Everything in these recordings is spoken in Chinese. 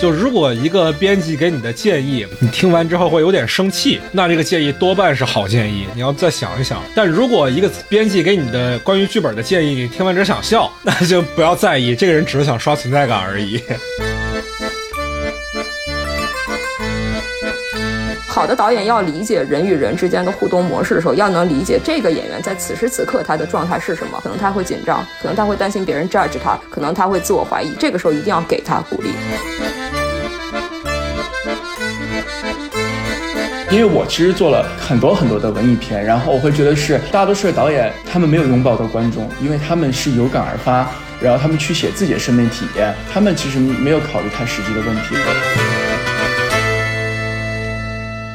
就如果一个编辑给你的建议，你听完之后会有点生气，那这个建议多半是好建议，你要再想一想。但如果一个编辑给你的关于剧本的建议，你听完只想笑，那就不要在意，这个人只是想刷存在感而已。好的导演要理解人与人之间的互动模式的时候，要能理解这个演员在此时此刻他的状态是什么。可能他会紧张，可能他会担心别人 judge 他，可能他会自我怀疑。这个时候一定要给他鼓励。因为我其实做了很多很多的文艺片，然后我会觉得是大多数的导演他们没有拥抱到观众，因为他们是有感而发，然后他们去写自己的生命体验，他们其实没有考虑太实际的问题。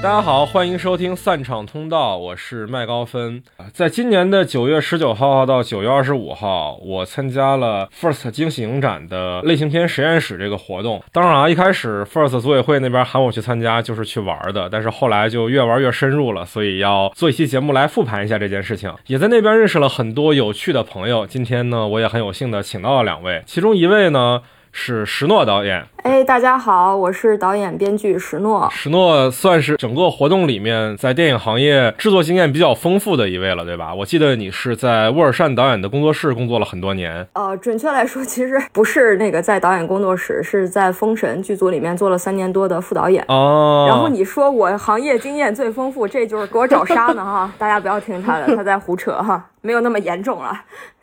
大家好，欢迎收听散场通道，我是麦高芬。在今年的九月十九号到九月二十五号，我参加了 First 惊喜影展的类型片实验室这个活动。当然啊，一开始 First 组委会那边喊我去参加，就是去玩的。但是后来就越玩越深入了，所以要做一期节目来复盘一下这件事情。也在那边认识了很多有趣的朋友。今天呢，我也很有幸的请到了两位，其中一位呢。是石诺导演，哎，大家好，我是导演编剧石诺。石诺算是整个活动里面在电影行业制作经验比较丰富的一位了，对吧？我记得你是在沃尔善导演的工作室工作了很多年。呃，准确来说，其实不是那个在导演工作室，是在封神剧组里面做了三年多的副导演。哦。然后你说我行业经验最丰富，这就是给我找杀呢哈！大家不要听他的，他在胡扯哈，没有那么严重了。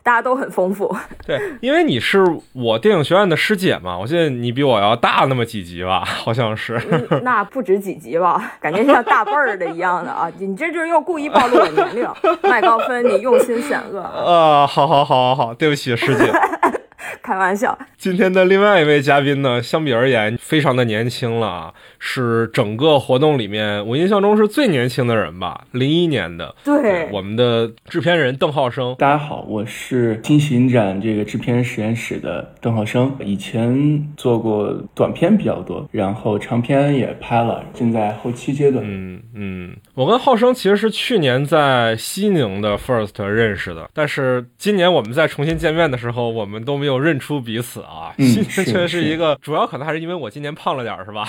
大家都很丰富，对，因为你是我电影学院的师姐嘛，我记得你比我要大那么几级吧，好像是，那不止几级吧，感觉像大辈儿的一样的啊，你这就是又故意暴露我年龄，麦高芬，你用心险恶啊，好好好好好，对不起师姐。开玩笑，今天的另外一位嘉宾呢，相比而言非常的年轻了啊，是整个活动里面我印象中是最年轻的人吧，零一年的。对，我们的制片人邓浩生。大家好，我是新巡展这个制片实验室的邓浩生，以前做过短片比较多，然后长片也拍了，正在后期阶段。嗯嗯，我跟浩生其实是去年在西宁的 First 认识的，但是今年我们再重新见面的时候，我们都没有认。出彼此啊，确实是一个，主要可能还是因为我今年胖了点儿，是吧？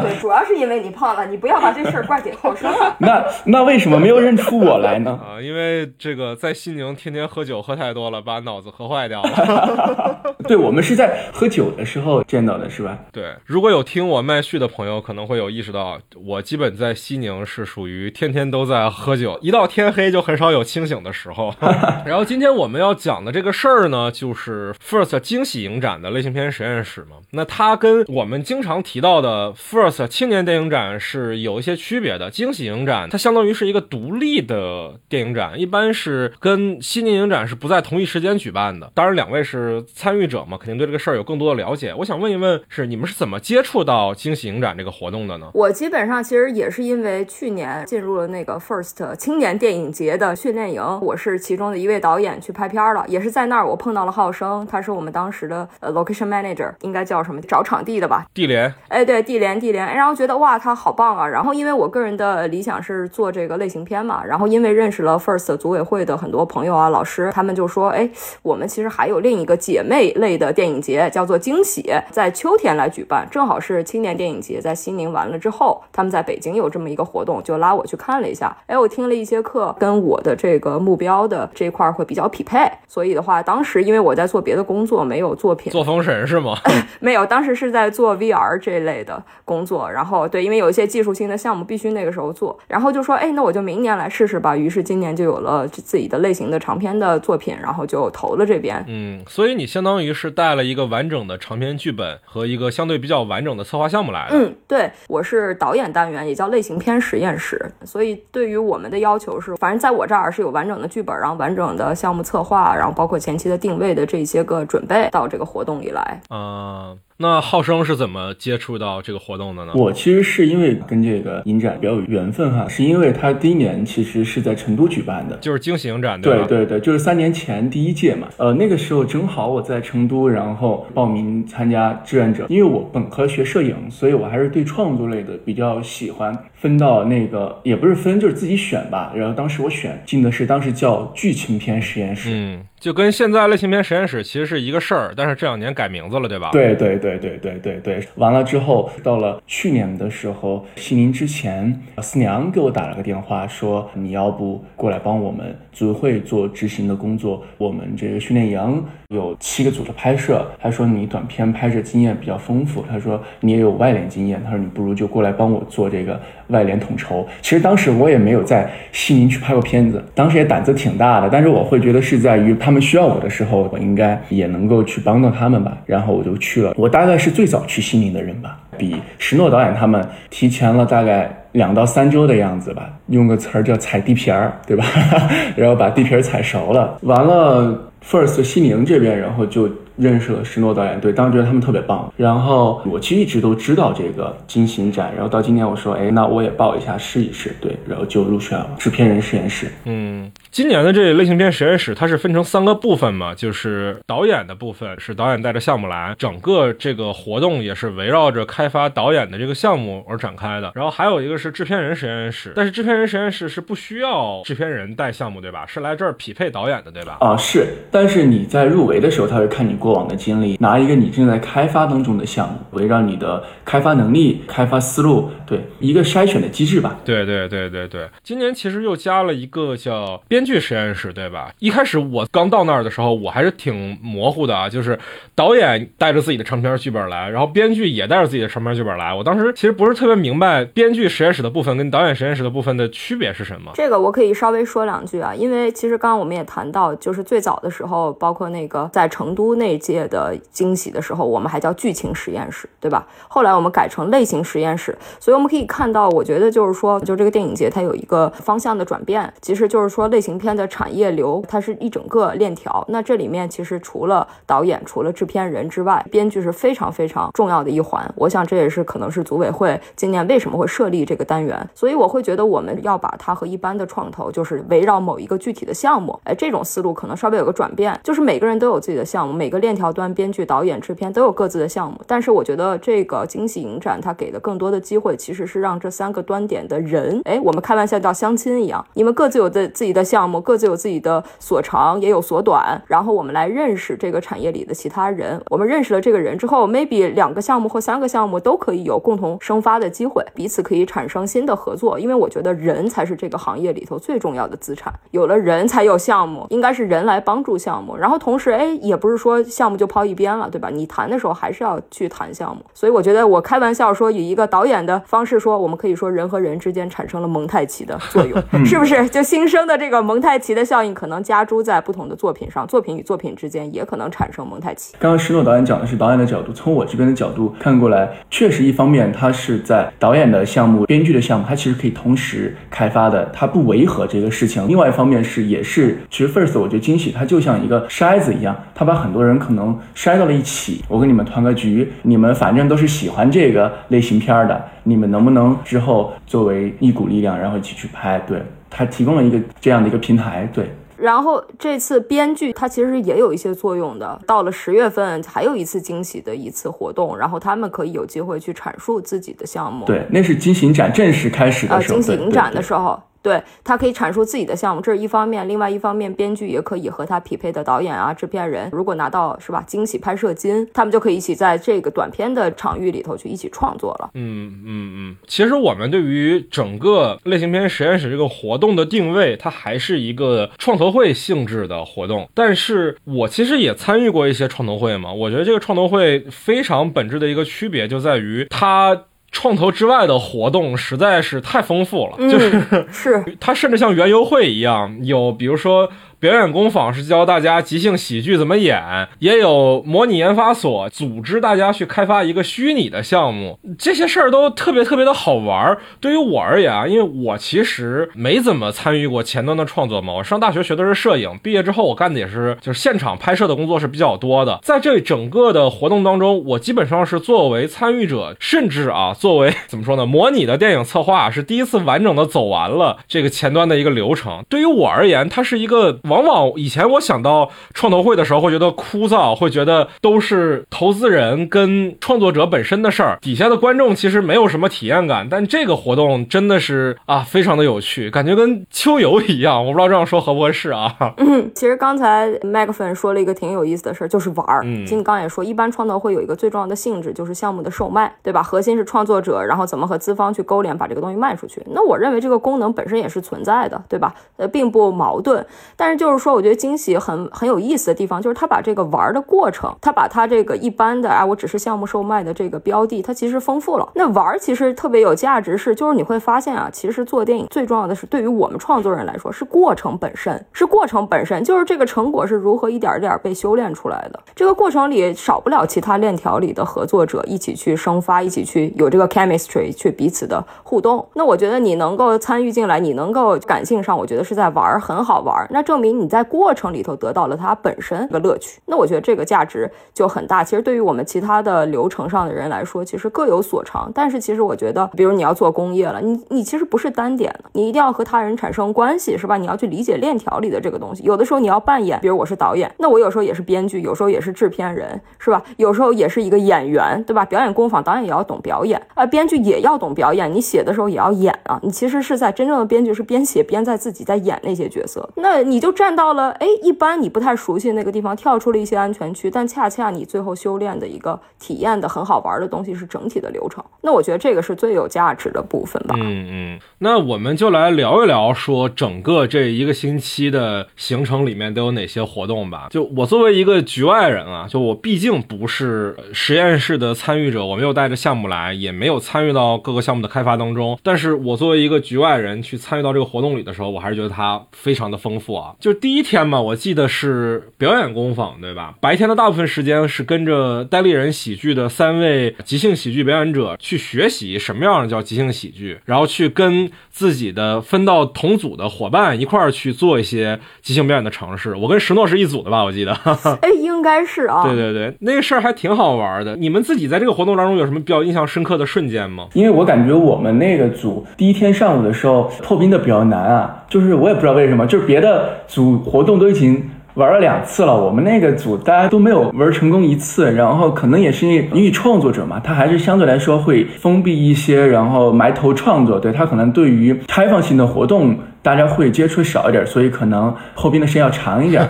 对，主要是因为你胖了，你不要把这事儿怪给浩生。那那为什么没有认出我来呢？啊，因为这个在西宁天天喝酒喝太多了，把脑子喝坏掉了。对，我们是在喝酒的时候见到的，是吧？对，如果有听我麦序的朋友，可能会有意识到，我基本在西宁是属于天天都在喝酒，一到天黑就很少有清醒的时候。然后今天我们要讲的这个事儿呢，就是 first。惊喜影展的类型片实验室嘛，那它跟我们经常提到的 First 青年电影展是有一些区别的。惊喜影展它相当于是一个独立的电影展，一般是跟新年影展是不在同一时间举办的。当然，两位是参与者嘛，肯定对这个事儿有更多的了解。我想问一问，是你们是怎么接触到惊喜影展这个活动的呢？我基本上其实也是因为去年进入了那个 First 青年电影节的训练营，我是其中的一位导演去拍片了，也是在那儿我碰到了浩生，他是。我们当时的呃 location manager 应该叫什么？找场地的吧？地联。哎，对，地联，地联。然后觉得哇，他好棒啊！然后因为我个人的理想是做这个类型片嘛，然后因为认识了 First 组委会的很多朋友啊、老师，他们就说，哎，我们其实还有另一个姐妹类的电影节，叫做惊喜，在秋天来举办，正好是青年电影节在西宁完了之后，他们在北京有这么一个活动，就拉我去看了一下。哎，我听了一些课，跟我的这个目标的这块会比较匹配，所以的话，当时因为我在做别的工作。没有作品做封神是吗？没有，当时是在做 VR 这类的工作。然后对，因为有一些技术性的项目必须那个时候做。然后就说，哎，那我就明年来试试吧。于是今年就有了自己的类型的长篇的作品，然后就投了这边。嗯，所以你相当于是带了一个完整的长篇剧本和一个相对比较完整的策划项目来的。嗯，对，我是导演单元，也叫类型片实验室。所以对于我们的要求是，反正在我这儿是有完整的剧本，然后完整的项目策划，然后包括前期的定位的这些个准。备到这个活动里来，嗯。那浩生是怎么接触到这个活动的呢？我其实是因为跟这个影展比较有缘分哈，是因为他第一年其实是在成都举办的，就是惊喜影展，对吧？对对，就是三年前第一届嘛。呃，那个时候正好我在成都，然后报名参加志愿者，因为我本科学摄影，所以我还是对创作类的比较喜欢。分到那个也不是分，就是自己选吧。然后当时我选进的是当时叫剧情片实验室，嗯，就跟现在类型片实验室其实是一个事儿，但是这两年改名字了，对吧？对对对对对对对。完了之后，到了去年的时候，西宁之前，四娘给我打了个电话，说你要不过来帮我们组委会做执行的工作？我们这个训练营有七个组的拍摄，他说你短片拍摄经验比较丰富，他说你也有外联经验，他说你不如就过来帮我做这个。外联统筹，其实当时我也没有在西宁去拍过片子，当时也胆子挺大的，但是我会觉得是在于他们需要我的时候，我应该也能够去帮到他们吧，然后我就去了。我大概是最早去西宁的人吧，比石诺导演他们提前了大概两到三周的样子吧，用个词儿叫踩地皮儿，对吧？然后把地皮儿踩熟了，完了。First 西宁这边，然后就认识了施诺导演，对，当时觉得他们特别棒。然后我其实一直都知道这个金星展，然后到今天我说，哎，那我也报一下试一试，对，然后就入选了制片人实验室。嗯，今年的这类型片实验室，它是分成三个部分嘛，就是导演的部分是导演带着项目来，整个这个活动也是围绕着开发导演的这个项目而展开的。然后还有一个是制片人实验室，但是制片人实验室是不需要制片人带项目，对吧？是来这儿匹配导演的，对吧？啊，是。但是你在入围的时候，他会看你过往的经历，拿一个你正在开发当中的项目，围绕你的开发能力、开发思路，对一个筛选的机制吧。对对对对对，今年其实又加了一个叫编编剧实验室，对吧？一开始我刚到那儿的时候，我还是挺模糊的啊，就是导演带着自己的长篇剧本来，然后编剧也带着自己的长篇剧本来。我当时其实不是特别明白编剧实验室的部分跟导演实验室的部分的区别是什么。这个我可以稍微说两句啊，因为其实刚刚我们也谈到，就是最早的时候。包括那个在成都那届的惊喜的时候，我们还叫剧情实验室，对吧？后来我们改成类型实验室，所以我们可以看到，我觉得就是说，就这个电影节它有一个方向的转变，其实就是说类型片的产业流它是一整个链条。那这里面其实除了导演、除了制片人之外，编剧是非常非常重要的一环。我想这也是可能是组委会今年为什么会设立这个单元。所以我会觉得我们要把它和一般的创投就是围绕某一个具体的项目，哎，这种思路可能稍微有个转。变就是每个人都有自己的项目，每个链条端编剧、导演、制片都有各自的项目。但是我觉得这个惊喜影展它给的更多的机会，其实是让这三个端点的人，哎，我们开玩笑叫相亲一样，你们各自有的自己的项目，各自有自己的所长，也有所短。然后我们来认识这个产业里的其他人。我们认识了这个人之后，maybe 两个项目或三个项目都可以有共同生发的机会，彼此可以产生新的合作。因为我觉得人才是这个行业里头最重要的资产，有了人才有项目，应该是人来帮助项。项目，然后同时，哎，也不是说项目就抛一边了，对吧？你谈的时候还是要去谈项目。所以我觉得，我开玩笑说，以一个导演的方式说，我们可以说人和人之间产生了蒙太奇的作用，是不是？就新生的这个蒙太奇的效应，可能加诸在不同的作品上，作品与作品之间也可能产生蒙太奇。刚刚石诺导演讲的是导演的角度，从我这边的角度看过来，确实一方面他是在导演的项目、编剧的项目，他其实可以同时开发的，他不违和这个事情。另外一方面是，也是其实 First 我觉得惊喜，它就像。一个筛子一样，它把很多人可能筛到了一起。我跟你们团个局，你们反正都是喜欢这个类型片的，你们能不能之后作为一股力量，然后一起去拍？对他提供了一个这样的一个平台。对，然后这次编剧他其实也有一些作用的。到了十月份，还有一次惊喜的一次活动，然后他们可以有机会去阐述自己的项目。对，那是惊喜影展正式开始的时候。惊喜影展的时候。对他可以阐述自己的项目，这是一方面；另外一方面，编剧也可以和他匹配的导演啊、制片人，如果拿到是吧惊喜拍摄金，他们就可以一起在这个短片的场域里头去一起创作了。嗯嗯嗯。其实我们对于整个类型片实验室这个活动的定位，它还是一个创投会性质的活动。但是我其实也参与过一些创投会嘛，我觉得这个创投会非常本质的一个区别就在于它。创投之外的活动实在是太丰富了，就是是。它甚至像园游会一样，有比如说表演工坊是教大家即兴喜剧怎么演，也有模拟研发所组织大家去开发一个虚拟的项目，这些事儿都特别特别的好玩儿。对于我而言啊，因为我其实没怎么参与过前端的创作嘛，我上大学学的是摄影，毕业之后我干的也是就是现场拍摄的工作是比较多的。在这整个的活动当中，我基本上是作为参与者，甚至啊，作为 怎么说呢，模拟的电影策划是第一次完整的走完了这个前端的一个流程。对于我而言，它是一个往往以前我想到创投会的时候会觉得枯燥，会觉得都是投资人跟创作者本身的事儿，底下的观众其实没有什么体验感。但这个活动真的是啊，非常的有趣，感觉跟秋游一样。我不知道这样说合不合适啊？嗯，其实刚才麦克粉说了一个挺有意思的事儿，就是玩儿。嗯金刚也说，一般创投会有一个最重要的性质就是项目的售卖，对吧？核心是创作者，然后怎么和资方去勾连，把这个东西卖出去。那我认为这个功能本身也是存在的，对吧？呃，并不矛盾。但是就是说，我觉得惊喜很很有意思的地方，就是他把这个玩的过程，他把他这个一般的啊，我只是项目售卖的这个标的，它其实丰富了。那玩其实特别有价值是，就是你会发现啊，其实做电影最重要的是，对于我们创作人来说，是过程本身，是过程本身，就是这个成果是如何一点一点被修炼出来的。这个过程里少不了其他链条里的合作者一起去生发，一起去有这个 chemistry 去彼此的互动。那我觉得你能够参与进来，你能够感性上，我觉得是在玩，很好玩。那证明你在过程里头得到了它本身的乐趣。那我觉得这个价值就很大。其实对于我们其他的流程上的人来说，其实各有所长。但是其实我觉得，比如你要做工业了，你你其实不是单点的，你一定要和他人产生关系，是吧？你要去理解链条里的这个东西。有的时候你要扮演，比如我是导演，那我有时候也是编剧，有时候也是制片人，是吧？有时候也是一个演员，对吧？表演工坊导演也要懂表演啊、编剧也要懂表演。你写的时候也要演啊，你其实是在真正的编剧是边写边在自己在演那些角色。那你就站到了哎，一般你不太熟悉那个地方，跳出了一些安全区，但恰恰你最后修炼的一个体验的很好玩的东西是整体的流程。那我觉得这个是最有价值的部分吧。嗯嗯，那我们就来聊一聊，说整个这一个星期的行程里面都有哪些活动吧。就我作为一个局外人啊，就我毕竟不是实验室的参与者，我没有带着项目来，也没有参与到各个项目的开发当中。但是我作为一个局外人去参与到这个活动里的时候，我还是觉得它非常的丰富啊。第一天嘛，我记得是表演工坊，对吧？白天的大部分时间是跟着戴立人喜剧的三位即兴喜剧表演者去学习什么样的叫即兴喜剧，然后去跟自己的分到同组的伙伴一块儿去做一些即兴表演的尝试。我跟石诺是一组的吧？我记得。哎，应该是啊。对对对，那个事儿还挺好玩的。你们自己在这个活动当中有什么比较印象深刻的瞬间吗？因为我感觉我们那个组第一天上午的时候破冰的比较难啊，就是我也不知道为什么，就是别的组组活动都已经。玩了两次了，我们那个组大家都没有玩成功一次，然后可能也是因为因为创作者嘛，他还是相对来说会封闭一些，然后埋头创作，对他可能对于开放性的活动大家会接触少一点，所以可能后边的时间要长一点。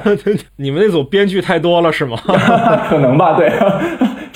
你们那组编剧太多了是吗？可能吧，对。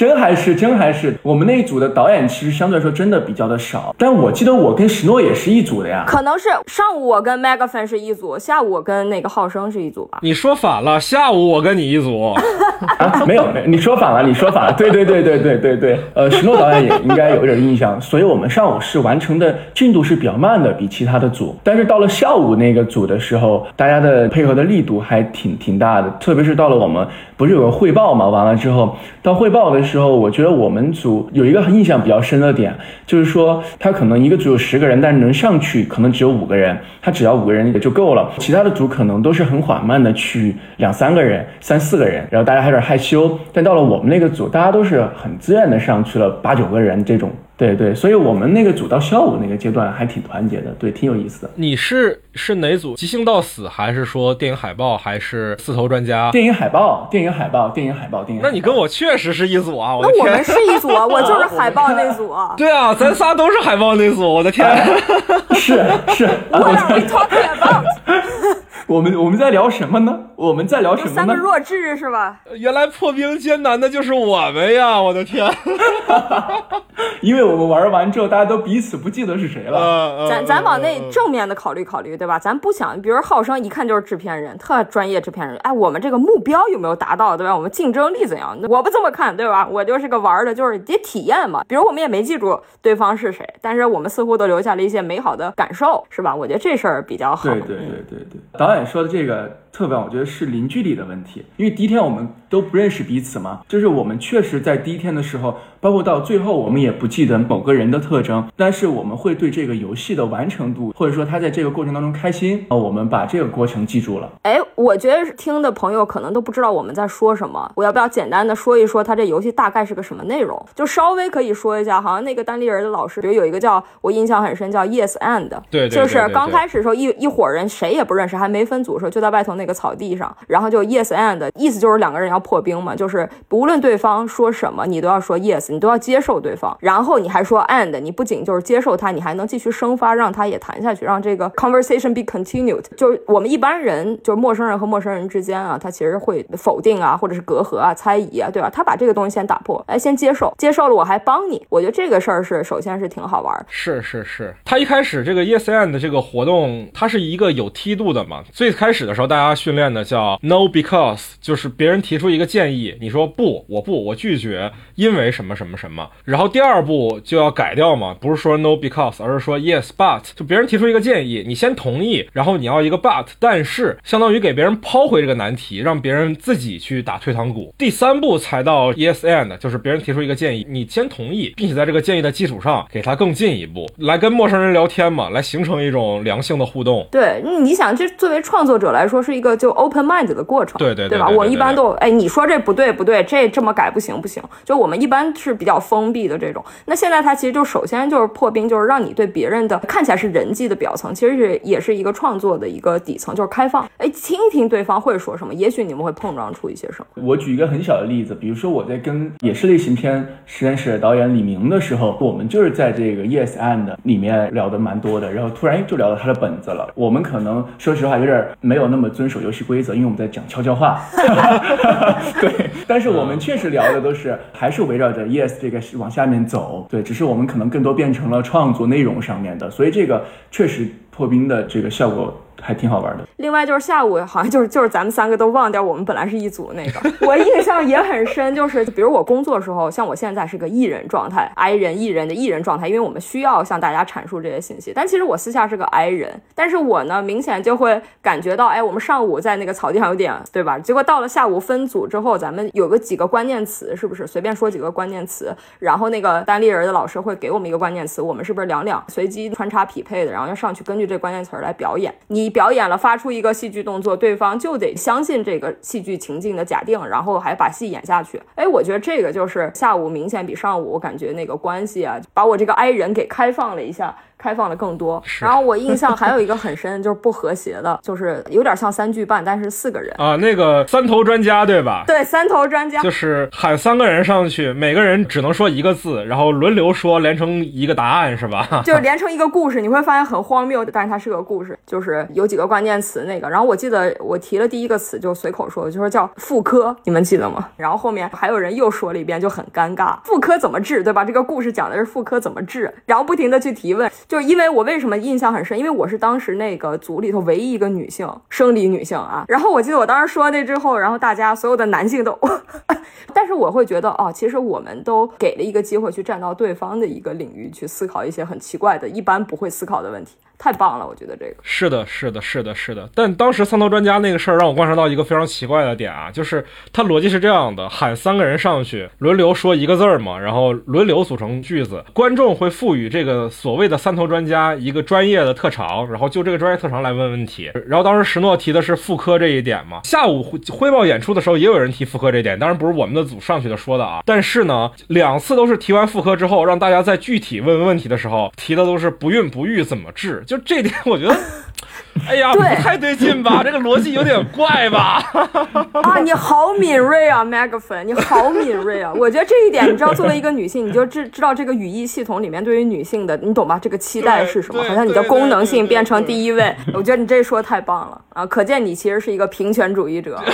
真还是真还是，我们那一组的导演其实相对来说真的比较的少，但我记得我跟石诺也是一组的呀。可能是上午我跟 Megaphone 是一组，下午我跟那个浩生是一组吧。你说反了，下午我跟你一组。啊，没有，没有，你说反了，你说反了。对对对对对对对，呃，石诺导演也应该有点印象，所以我们上午是完成的进度是比较慢的，比其他的组。但是到了下午那个组的时候，大家的配合的力度还挺挺大的，特别是到了我们不是有个汇报嘛，完了之后到汇报的之后，我觉得我们组有一个印象比较深的点，就是说他可能一个组有十个人，但是能上去可能只有五个人，他只要五个人也就够了。其他的组可能都是很缓慢的去两三个人、三四个人，然后大家还有点害羞。但到了我们那个组，大家都是很自愿的上去了八九个人这种。对对，所以我们那个组到校务那个阶段还挺团结的，对，挺有意思的。你是是哪组？即兴到死，还是说电影海报，还是四头专家？电影海报，电影海报，电影海报，电影海报。那你跟我确实是一组啊！我的天那我们是一组啊，我就是海报那组啊。对啊，咱仨都是海报那组，我的天！是是，What are we talking about？我们我们在聊什么呢？我们在聊什么呢？三个弱智是吧？原来破冰艰难的就是我们呀！我的天！因为我们玩完之后，大家都彼此不记得是谁了。呃咱咱往那正面的考虑考虑，对吧？咱不想，比如浩生一看就是制片人，特专业制片人。哎，我们这个目标有没有达到，对吧？我们竞争力怎样？我不这么看，对吧？我就是个玩的，就是得体验嘛。比如我们也没记住对方是谁，但是我们似乎都留下了一些美好的感受，是吧？我觉得这事儿比较好。对对对对对，导演说的这个侧反，我觉得是零距离的问题，因为第一天我们都不认识彼此嘛，就是我们确实在第一天的时候。包括到最后，我们也不记得某个人的特征，但是我们会对这个游戏的完成度，或者说他在这个过程当中开心，啊，我们把这个过程记住了。哎，我觉得听的朋友可能都不知道我们在说什么，我要不要简单的说一说他这游戏大概是个什么内容？就稍微可以说一下，好像那个单立人的老师，比如有一个叫我印象很深，叫 Yes and，对，就是刚开始的时候一一伙人谁也不认识，还没分组的时候，就在外头那那个草地上，然后就 Yes and，意思就是两个人要破冰嘛，就是无论对方说什么，你都要说 Yes，你都要接受对。方，然后你还说 and，你不仅就是接受他，你还能继续生发，让他也谈下去，让这个 conversation be continued。就是我们一般人，就是陌生人和陌生人之间啊，他其实会否定啊，或者是隔阂啊、猜疑啊，对吧？他把这个东西先打破，哎，先接受，接受了我还帮你。我觉得这个事儿是首先是挺好玩。是是是，他一开始这个 yes and 这个活动，它是一个有梯度的嘛。最开始的时候，大家训练的叫 no because，就是别人提出一个建议，你说不，我不，我拒绝，因为什么什么什么，然后。第二步就要改掉嘛，不是说 no because，而是说 yes but。就别人提出一个建议，你先同意，然后你要一个 but，但是相当于给别人抛回这个难题，让别人自己去打退堂鼓。第三步才到 yes and，就是别人提出一个建议，你先同意，并且在这个建议的基础上给他更进一步，来跟陌生人聊天嘛，来形成一种良性的互动。对，你想这作为创作者来说是一个就 open mind 的过程，对对对吧？我一般都哎，你说这不对不对，这这么改不行不行，就我们一般是比较封闭的。这种，那现在它其实就首先就是破冰，就是让你对别人的看起来是人际的表层，其实是也是一个创作的一个底层，就是开放。哎，听一听对方会说什么，也许你们会碰撞出一些什么。我举一个很小的例子，比如说我在跟也是类型片实验室的导演李明的时候，我们就是在这个 Yes and 里面聊的蛮多的，然后突然就聊到他的本子了。我们可能说实话有点没有那么遵守游戏规则，因为我们在讲悄悄话。对，但是我们确实聊的都是还是围绕着 Yes 这个往下。下面走，对，只是我们可能更多变成了创作内容上面的，所以这个确实破冰的这个效果。还挺好玩的。另外就是下午好像就是 就是咱们三个都忘掉我们本来是一组那个，我印象也很深。就是比如我工作的时候，像我现在是个艺人状态，I 人艺人的艺人状态，因为我们需要向大家阐述这些信息。但其实我私下是个 I 人，但是我呢明显就会感觉到，哎，我们上午在那个草地上有点对吧？结果到了下午分组之后，咱们有个几个关键词，是不是随便说几个关键词？然后那个单立人的老师会给我们一个关键词，我们是不是两两随机穿插匹配的？然后要上去根据这关键词来表演。你。表演了，发出一个戏剧动作，对方就得相信这个戏剧情境的假定，然后还把戏演下去。哎，我觉得这个就是下午明显比上午，我感觉那个关系啊，把我这个 I 人给开放了一下。开放的更多，然后我印象还有一个很深，就是不和谐的，就是有点像三句半，但是四个人啊，那个三头专家对吧？对，三头专家就是喊三个人上去，每个人只能说一个字，然后轮流说，连成一个答案是吧？就是连成一个故事，你会发现很荒谬，但是它是个故事，就是有几个关键词那个。然后我记得我提了第一个词，就随口说，就说叫妇科，你们记得吗？然后后面还有人又说了一遍，就很尴尬，妇科怎么治，对吧？这个故事讲的是妇科怎么治，然后不停的去提问。就是因为我为什么印象很深，因为我是当时那个组里头唯一一个女性生理女性啊。然后我记得我当时说那之后，然后大家所有的男性都，但是我会觉得哦，其实我们都给了一个机会去站到对方的一个领域去思考一些很奇怪的、一般不会思考的问题。太棒了，我觉得这个是的，是的，是的，是的。但当时三头专家那个事儿让我观察到一个非常奇怪的点啊，就是他逻辑是这样的：喊三个人上去，轮流说一个字儿嘛，然后轮流组成句子，观众会赋予这个所谓的三头专家一个专业的特长，然后就这个专业特长来问问题。然后当时石诺提的是妇科这一点嘛，下午汇报演出的时候也有人提妇科这一点，当然不是我们的组上去的说的啊。但是呢，两次都是提完妇科之后，让大家在具体问问题的时候提的都是不孕不育怎么治。就这点，我觉得。哎呀，不太对劲吧？这个逻辑有点怪吧？啊，你好敏锐啊，Megaphone，你好敏锐啊！我觉得这一点，你知道，作为一个女性，你就知知道这个语义系统里面对于女性的，你懂吧？这个期待是什么？好像你的功能性变成第一位。我觉得你这说的太棒了啊！可见你其实是一个平权主义者。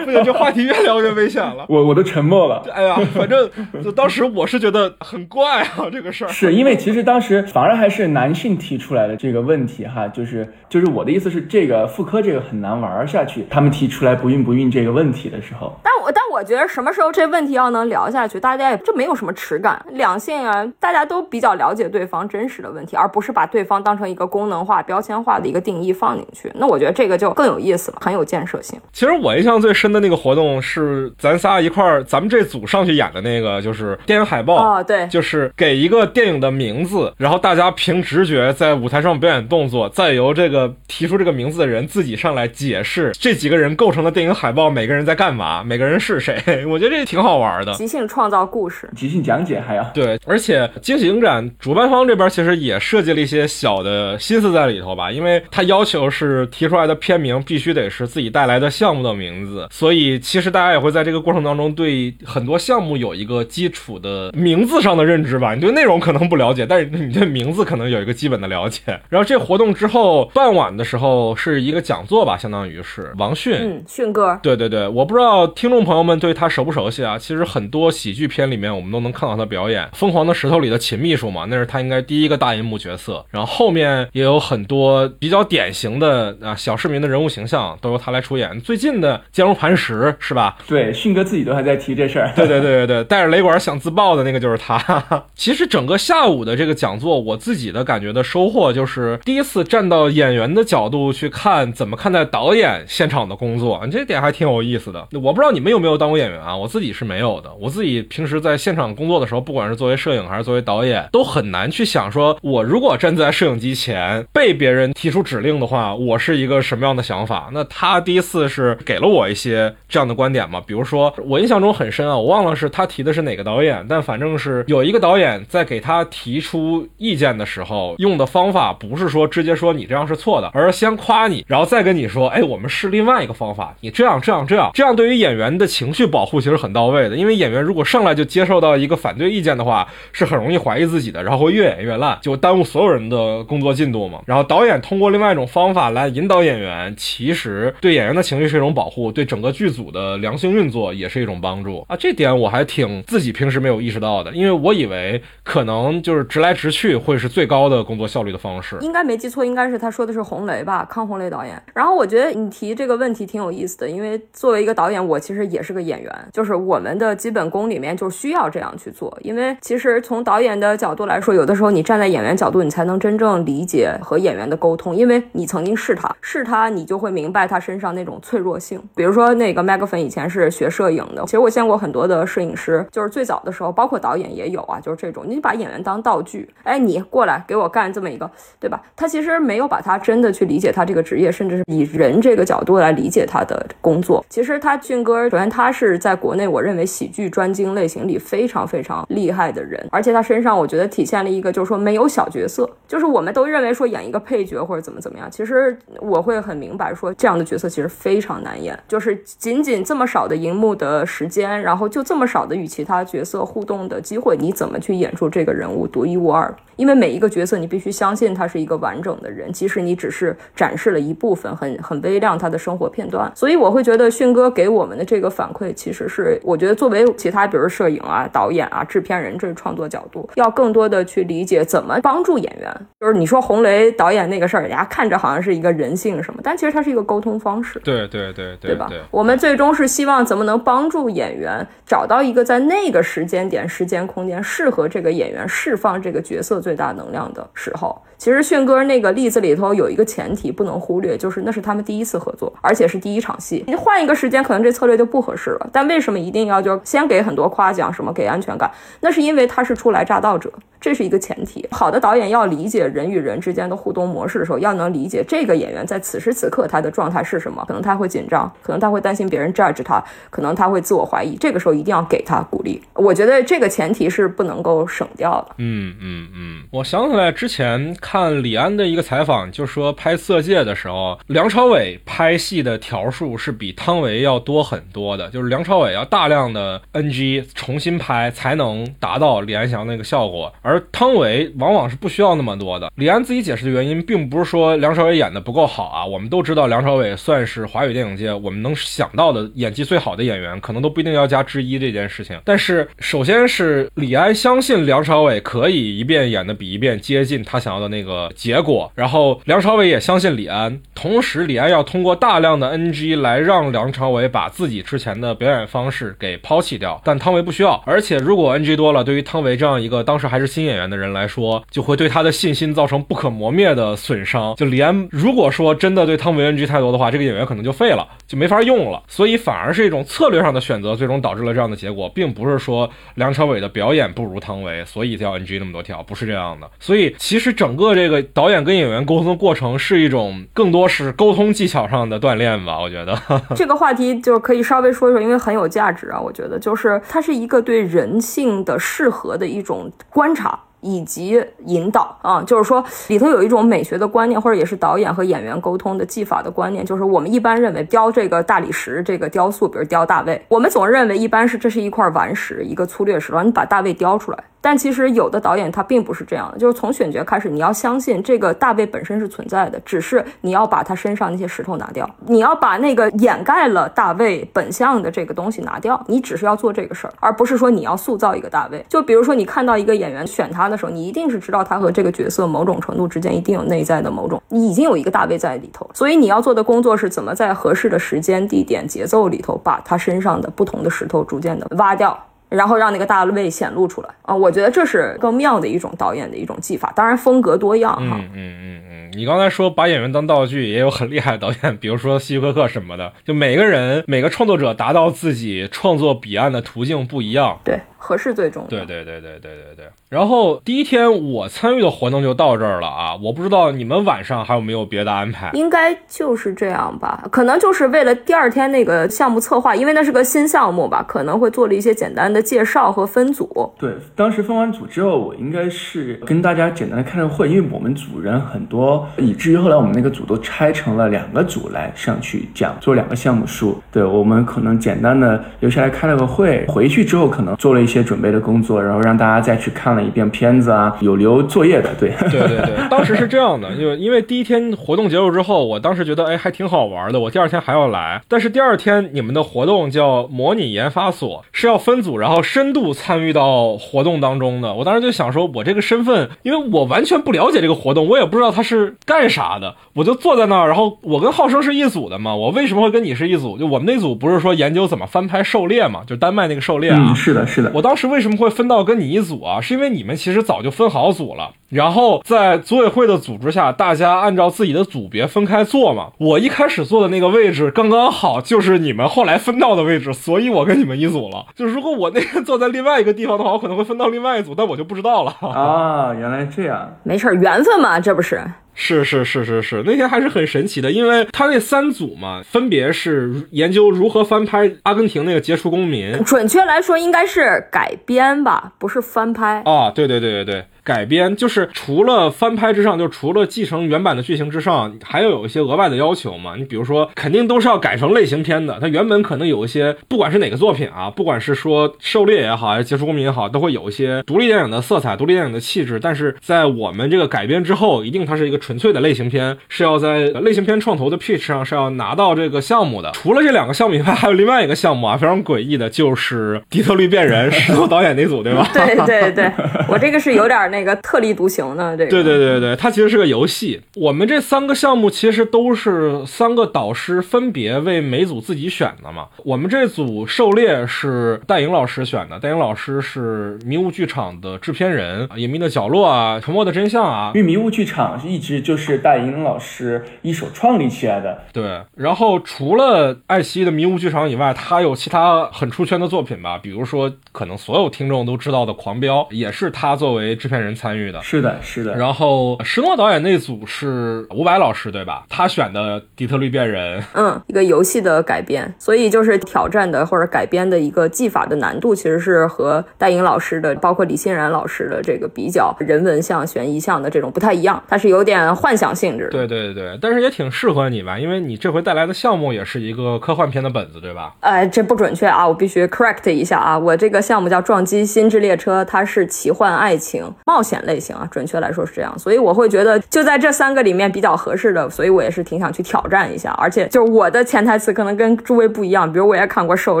不行，这话题越聊越危险了。我我都沉默了。哎呀，反正就当时我是觉得很怪啊，这个事儿。是因为其实当时反而还是男性提出来的这个问题。哈，就是就是我的意思是，这个妇科这个很难玩下去。他们提出来不孕不孕这个问题的时候，但我但我觉得什么时候这问题要能聊下去，大家也就没有什么耻感。两性啊，大家都比较了解对方真实的问题，而不是把对方当成一个功能化、标签化的一个定义放进去。那我觉得这个就更有意思了，很有建设性。其实我印象最深的那个活动是咱仨一块儿，咱们这组上去演的那个，就是电影海报啊，对，就是给一个电影的名字，然后大家凭直觉在舞台上表演动作，再由这个提出这个名字的人自己上来解释这几个人构成的电影海报，每个人在干嘛，每个人是谁。我觉得这挺好玩的，即兴创造故事，即兴讲解还要对，而且惊喜影展主办方这边其实也设计了一些小的心思在里头吧，因为他要求是提出来的片名必须得是自己带来的项目的名字，所以其实大家也会在这个过程当中对很多项目有一个基础的名字上的认知吧。你对内容可能不了解，但是你对名字可能有一个基本的了解。然后这活动之后傍晚的时候是一个讲座吧，相当于是王迅，嗯，迅哥，对对对，我不知道听众朋友们对他熟不熟悉啊？其实很多喜剧片里面我们都能看到他表演，《疯狂的石头》里的秦秘书嘛，那是他应该第一个大银幕角色。然后后面也有很多比较典型的啊小市民的人物形象都由他来出演。最近的《坚如磐石》是吧？对，迅哥自己都还在提这事儿。对对对对对，带着雷管想自爆的那个就是他。其实整个下午的这个讲座，我自己的感觉的收获就是第一次站到演员的角度去看怎么看待导演现场的工作，这点还挺有意思的。我不知道你们有没有当过演员啊？我自己是没有的。我自己平时在现场工作的时候，不管是作为摄影还是作为导演，都很难去想说，我如果站在摄影机前被别人提出指令的话，我是一个什么样的想法？那他第一次是给了我一些这样的观点嘛？比如说，我印象中很深啊，我忘了是他提的是哪个导演，但反正是有一个导演在给他提出意见的时候，后用的方法不是说直接说你这样是错的，而是先夸你，然后再跟你说，哎，我们试另外一个方法，你这样这样这样，这样对于演员的情绪保护其实很到位的，因为演员如果上来就接受到一个反对意见的话，是很容易怀疑自己的，然后会越演越烂，就耽误所有人的工作进度嘛。然后导演通过另外一种方法来引导演员，其实对演员的情绪是一种保护，对整个剧组的良性运作也是一种帮助啊。这点我还挺自己平时没有意识到的，因为我以为可能就是直来直去会是最高高的工作效率的方式。应该没记错，应该是他说的是红雷吧，康红雷导演。然后我觉得你提这个问题挺有意思的，因为作为一个导演，我其实也是个演员，就是我们的基本功里面就需要这样去做。因为其实从导演的角度来说，有的时候你站在演员角度，你才能真正理解和演员的沟通，因为你曾经是他，是他，你就会明白他身上那种脆弱性。比如说那个麦克粉以前是学摄影的，其实我见过很多的摄影师，就是最早的时候，包括导演也有啊，就是这种，你把演员当道具，哎，你过来给我干这么一个，对吧？他其实没有把他真的去理解他这个职业，甚至是以人这个角度来理解他的工作。其实他俊哥，首先他是在国内，我认为喜剧专精类型里非常非常厉害的人，而且他身上我觉得体现了一个，就是说没有小角色，就是我们都认为说演一个配角或者怎么怎么样，其实我会很明白说这样的角色其实非常难演，就是仅仅这么少的荧幕的时间，然后就这么少的与其他角色互动的机会，你怎么去演出这个人物独一无二？因为每一个角色你必须相信他是一个完整的人，即使你只是展示了一部分很很微量他的生活片段。所以我会觉得迅哥给我们的这个反馈，其实是我觉得作为其他比如摄影啊、导演啊、制片人这创作角度，要更多的去理解怎么帮助演员。就是你说红雷导演那个事儿，人家看着好像是一个人性什么，但其实它是一个沟通方式。对对对对吧？我们最终是希望怎么能帮助演员找到一个在那个时间点、时间空间适合这个演员释放这个角色最大能量的时候。其实迅哥那个例子里头有一个前提不能忽略，就是那是他们第一次合作，而且是第一场戏。你换一个时间，可能这策略就不合适了。但为什么一定要就先给很多夸奖，什么给安全感？那是因为他是初来乍到者，这是一个前提。好的导演要理解人与人之间的互动模式的时候，要能理解这个演员在此时此刻他的状态是什么。可能他会紧张，可能他会担心别人 judge 他，可能他会自我怀疑。这个时候一定要给他鼓励。我觉得这个前提是不能够省掉的。嗯嗯嗯，我想起来之前看李安的一个采访，就说拍《色戒》的时候，梁朝伟拍戏的条数是比汤唯要多很多的，就是梁朝伟要大量的 NG 重新拍才能达到李安祥那个效果，而汤唯往往是不需要那么多的。李安自己解释的原因，并不是说梁朝伟演的不够好啊，我们都知道梁朝伟算是华语电影界我们能想到的演技最好的演员，可能都不一定要加之一这件事情。但是首先是李安相信梁朝伟可以一遍演的比一遍接近他想要的那。个结果。然后梁朝伟也相信李安，同时李安要通过大量的 NG 来让梁朝伟把自己之前的表演方式给抛弃掉。但汤唯不需要，而且如果 NG 多了，对于汤唯这样一个当时还是新演员的人来说，就会对他的信心造成不可磨灭的损伤。就李安如果说真的对汤唯 NG 太多的话，这个演员可能就废了，就没法用了。所以反而是一种策略上的选择，最终导致了这样的结果，并不是说梁朝伟的表演不如汤唯，所以才要 NG 那么多条，不是这样的。所以其实整个做这个导演跟演员沟通的过程是一种更多是沟通技巧上的锻炼吧，我觉得。这个话题就可以稍微说一说，因为很有价值啊。我觉得就是它是一个对人性的适合的一种观察。以及引导啊，就是说里头有一种美学的观念，或者也是导演和演员沟通的技法的观念，就是我们一般认为雕这个大理石这个雕塑，比如雕大卫，我们总认为一般是这是一块顽石，一个粗略石头，你把大卫雕出来。但其实有的导演他并不是这样的，就是从选角开始，你要相信这个大卫本身是存在的，只是你要把他身上那些石头拿掉，你要把那个掩盖了大卫本相的这个东西拿掉，你只是要做这个事儿，而不是说你要塑造一个大卫。就比如说你看到一个演员选他的时候，你一定是知道他和这个角色某种程度之间一定有内在的某种，你已经有一个大卫在里头，所以你要做的工作是怎么在合适的时间、地点、节奏里头，把他身上的不同的石头逐渐的挖掉。然后让那个大卫显露出来啊，我觉得这是更妙的一种导演的一种技法，当然风格多样哈。嗯嗯嗯嗯，你刚才说把演员当道具，也有很厉害的导演，比如说希区柯克什么的，就每个人每个创作者达到自己创作彼岸的途径不一样。对。合适最重要。对对对对对对对。然后第一天我参与的活动就到这儿了啊！我不知道你们晚上还有没有别的安排？应该就是这样吧，可能就是为了第二天那个项目策划，因为那是个新项目吧，可能会做了一些简单的介绍和分组。对，当时分完组之后，我应该是跟大家简单的开个会，因为我们组人很多，以至于后来我们那个组都拆成了两个组来上去讲，做两个项目书。对我们可能简单的留下来开了个会，回去之后可能做了一些。些准备的工作，然后让大家再去看了一遍片子啊，有留作业的，对，对对对，当时是这样的，因为因为第一天活动结束之后，我当时觉得哎还挺好玩的，我第二天还要来，但是第二天你们的活动叫模拟研发所，是要分组，然后深度参与到活动当中的，我当时就想说，我这个身份，因为我完全不了解这个活动，我也不知道他是干啥的，我就坐在那儿，然后我跟浩生是一组的嘛，我为什么会跟你是一组？就我们那组不是说研究怎么翻拍狩猎嘛，就丹麦那个狩猎啊，是的，是的，我。当时为什么会分到跟你一组啊？是因为你们其实早就分好组了，然后在组委会的组织下，大家按照自己的组别分开坐嘛。我一开始坐的那个位置刚刚好就是你们后来分到的位置，所以我跟你们一组了。就如果我那天坐在另外一个地方的话，我可能会分到另外一组，但我就不知道了。啊，原来这样，没事，缘分嘛，这不是。是是是是是，那天还是很神奇的，因为他那三组嘛，分别是研究如何翻拍阿根廷那个杰出公民，准确来说应该是改编吧，不是翻拍啊。对对对对对。改编就是除了翻拍之上，就除了继承原版的剧情之上，还要有一些额外的要求嘛。你比如说，肯定都是要改成类型片的。它原本可能有一些，不管是哪个作品啊，不管是说《狩猎》也好，还是《杰出公民》也好，都会有一些独立电影的色彩、独立电影的气质。但是在我们这个改编之后，一定它是一个纯粹的类型片，是要在类型片创投的 pitch 上是要拿到这个项目的。除了这两个项目以外，还有另外一个项目啊，非常诡异的，就是 《底特律变人》石头导演那组，对吧？对对对，我这个是有点那个特立独行的这个，对对对对，它其实是个游戏。我们这三个项目其实都是三个导师分别为每组自己选的嘛。我们这组狩猎是戴颖老师选的，戴颖老师是迷雾剧场的制片人，《隐秘的角落》啊，《沉默的真相》啊。因为迷雾剧场一直就是戴颖老师一手创立起来的。对，然后除了爱奇艺的迷雾剧场以外，他有其他很出圈的作品吧，比如说可能所有听众都知道的《狂飙》，也是他作为制片人参与的。是的，是的。然后石诺导演那组是伍佰老师，对吧？他选的《底特律变人》，嗯，一个游戏的改编，所以就是挑战的或者改编的一个技法的难度，其实是和戴颖老师的，包括李欣然老师的这个比较人文向、悬疑向的这种不太一样，它是有点幻想性质。对对对，但是也挺适合你吧，因为你这回带来的项目也是一个科幻片的本子，对吧？哎，这不准确啊，我必须 correct 一下啊，我这个项目叫《撞击心智列车》，它是奇幻爱情冒。险类型啊，准确来说是这样。所以我会觉得就在这三个里面比较合适的，所以我也是挺想去挑战一下。而且就是我的潜台词可能跟诸位不一样，比如我也看过《狩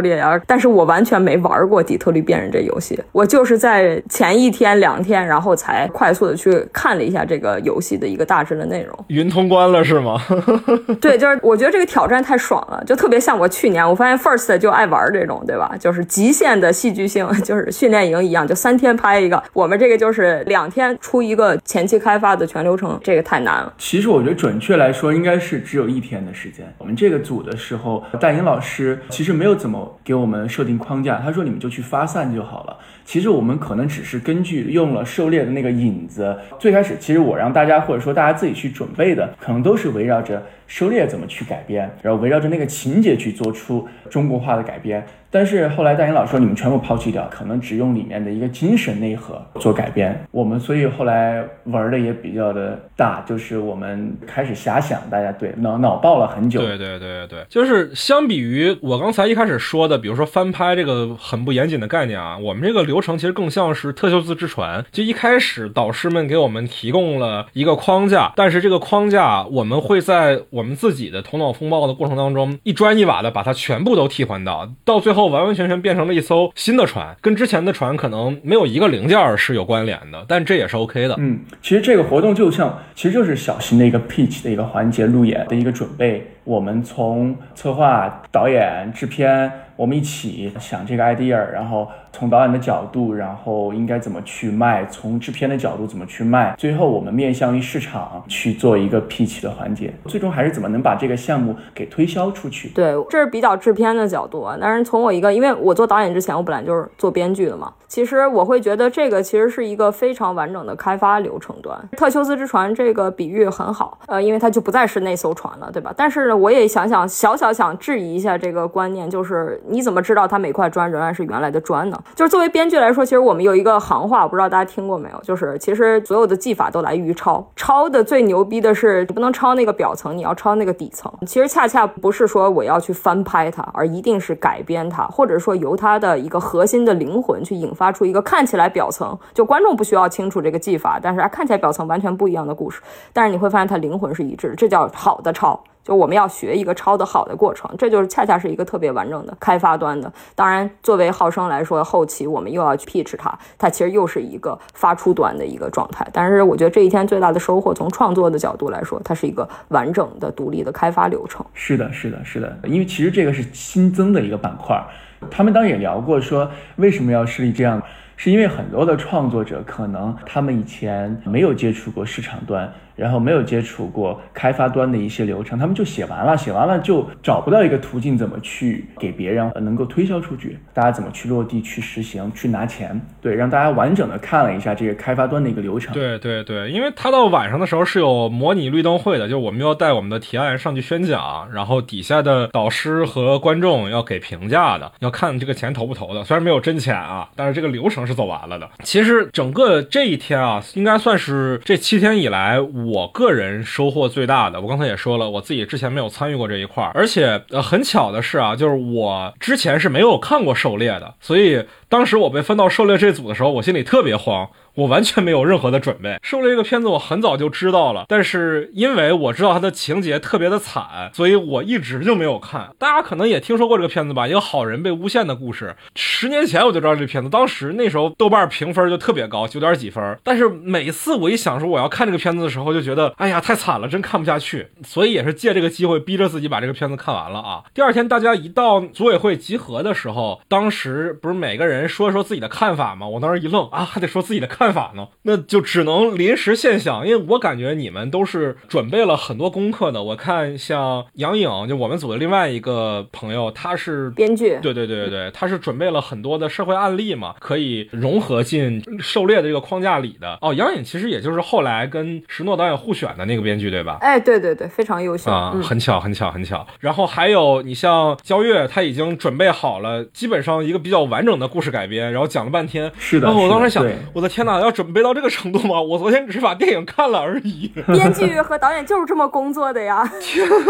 猎》啊，但是我完全没玩过《底特律变人》这游戏，我就是在前一天两天，然后才快速的去看了一下这个游戏的一个大致的内容。云通关了是吗？对，就是我觉得这个挑战太爽了，就特别像我去年我发现 First 就爱玩这种，对吧？就是极限的戏剧性，就是训练营一样，就三天拍一个。我们这个就是两天出一个前期开发的全流程，这个太难了。其实我觉得准确来说应该是只有一天的时间。我们这个组的时候，戴英老师其实没有怎么给我们设定框架，他说你们就去发散就好了。其实我们可能只是根据用了狩猎的那个引子，最开始其实我让大家或者说大家自己去准备的，可能都是围绕着狩猎怎么去改编，然后围绕着那个情节去做出中国化的改编。但是后来大英老师说你们全部抛弃掉，可能只用里面的一个精神内核做改编。我们所以后来玩的也比较的大，就是我们开始遐想，大家对脑脑爆了很久。对对对对，就是相比于我刚才一开始说的，比如说翻拍这个很不严谨的概念啊，我们这个流程其实更像是特修斯之船。就一开始导师们给我们提供了一个框架，但是这个框架我们会在我们自己的头脑风暴的过程当中一砖一瓦的把它全部都替换到，到最后。完完全全变成了一艘新的船，跟之前的船可能没有一个零件是有关联的，但这也是 OK 的。嗯，其实这个活动就像，其实就是小型的一个 pitch 的一个环节，路演的一个准备。我们从策划、导演、制片，我们一起想这个 idea，然后从导演的角度，然后应该怎么去卖；从制片的角度怎么去卖。最后我们面向于市场去做一个 pitch 的环节，最终还是怎么能把这个项目给推销出去。对，这是比较制片的角度啊。但是从我一个，因为我做导演之前，我本来就是做编剧的嘛。其实我会觉得这个其实是一个非常完整的开发流程端。特修斯之船这个比喻很好，呃，因为它就不再是那艘船了，对吧？但是呢，我也想想，小小想质疑一下这个观念，就是你怎么知道它每块砖仍然是原来的砖呢？就是作为编剧来说，其实我们有一个行话，我不知道大家听过没有，就是其实所有的技法都来源于抄，抄的最牛逼的是你不能抄那个表层，你要抄那个底层。其实恰恰不是说我要去翻拍它，而一定是改编它，或者说由它的一个核心的灵魂去引发。出一个看起来表层就观众不需要清楚这个技法，但是啊看起来表层完全不一样的故事，但是你会发现它灵魂是一致的，这叫好的抄。就我们要学一个抄的好的过程，这就是恰恰是一个特别完整的开发端的。当然，作为浩生来说，后期我们又要去 pitch 它，它其实又是一个发出端的一个状态。但是我觉得这一天最大的收获，从创作的角度来说，它是一个完整的独立的开发流程。是的，是的，是的，因为其实这个是新增的一个板块。他们当然也聊过，说为什么要设立这样，是因为很多的创作者可能他们以前没有接触过市场端。然后没有接触过开发端的一些流程，他们就写完了，写完了就找不到一个途径怎么去给别人能够推销出去，大家怎么去落地、去实行、去拿钱？对，让大家完整的看了一下这个开发端的一个流程。对对 对，因为他到晚上的时候是有模拟绿灯会的，就我们要带我们的提案上去宣讲，然后底下的导师和观众要给评价的，要看这个钱投不投的。虽然没有真钱啊，但是这个流程是走完了的。其实整个这一天啊，应该算是这七天以来。我个人收获最大的，我刚才也说了，我自己之前没有参与过这一块儿，而且呃很巧的是啊，就是我之前是没有看过狩猎的，所以当时我被分到狩猎这组的时候，我心里特别慌。我完全没有任何的准备。《狩猎》这个片子我很早就知道了，但是因为我知道它的情节特别的惨，所以我一直就没有看。大家可能也听说过这个片子吧？一个好人被诬陷的故事。十年前我就知道这片子，当时那时候豆瓣评分就特别高，九点几分。但是每次我一想说我要看这个片子的时候，就觉得哎呀太惨了，真看不下去。所以也是借这个机会逼着自己把这个片子看完了啊。第二天大家一到组委会集合的时候，当时不是每个人说说自己的看法吗？我当时一愣啊，还得说自己的看。法呢？那就只能临时现想，因为我感觉你们都是准备了很多功课的。我看像杨颖，就我们组的另外一个朋友，他是编剧，对对对对对，他是准备了很多的社会案例嘛，可以融合进狩猎的这个框架里的。哦，杨颖其实也就是后来跟石诺导演互选的那个编剧，对吧？哎，对对对，非常优秀啊，很巧很巧很巧。然后还有你像焦月，他已经准备好了，基本上一个比较完整的故事。事改编，然后讲了半天。是的。然后我当时想我的天哪，要准备到这个程度吗？我昨天只是把电影看了而已。编剧和导演就是这么工作的呀。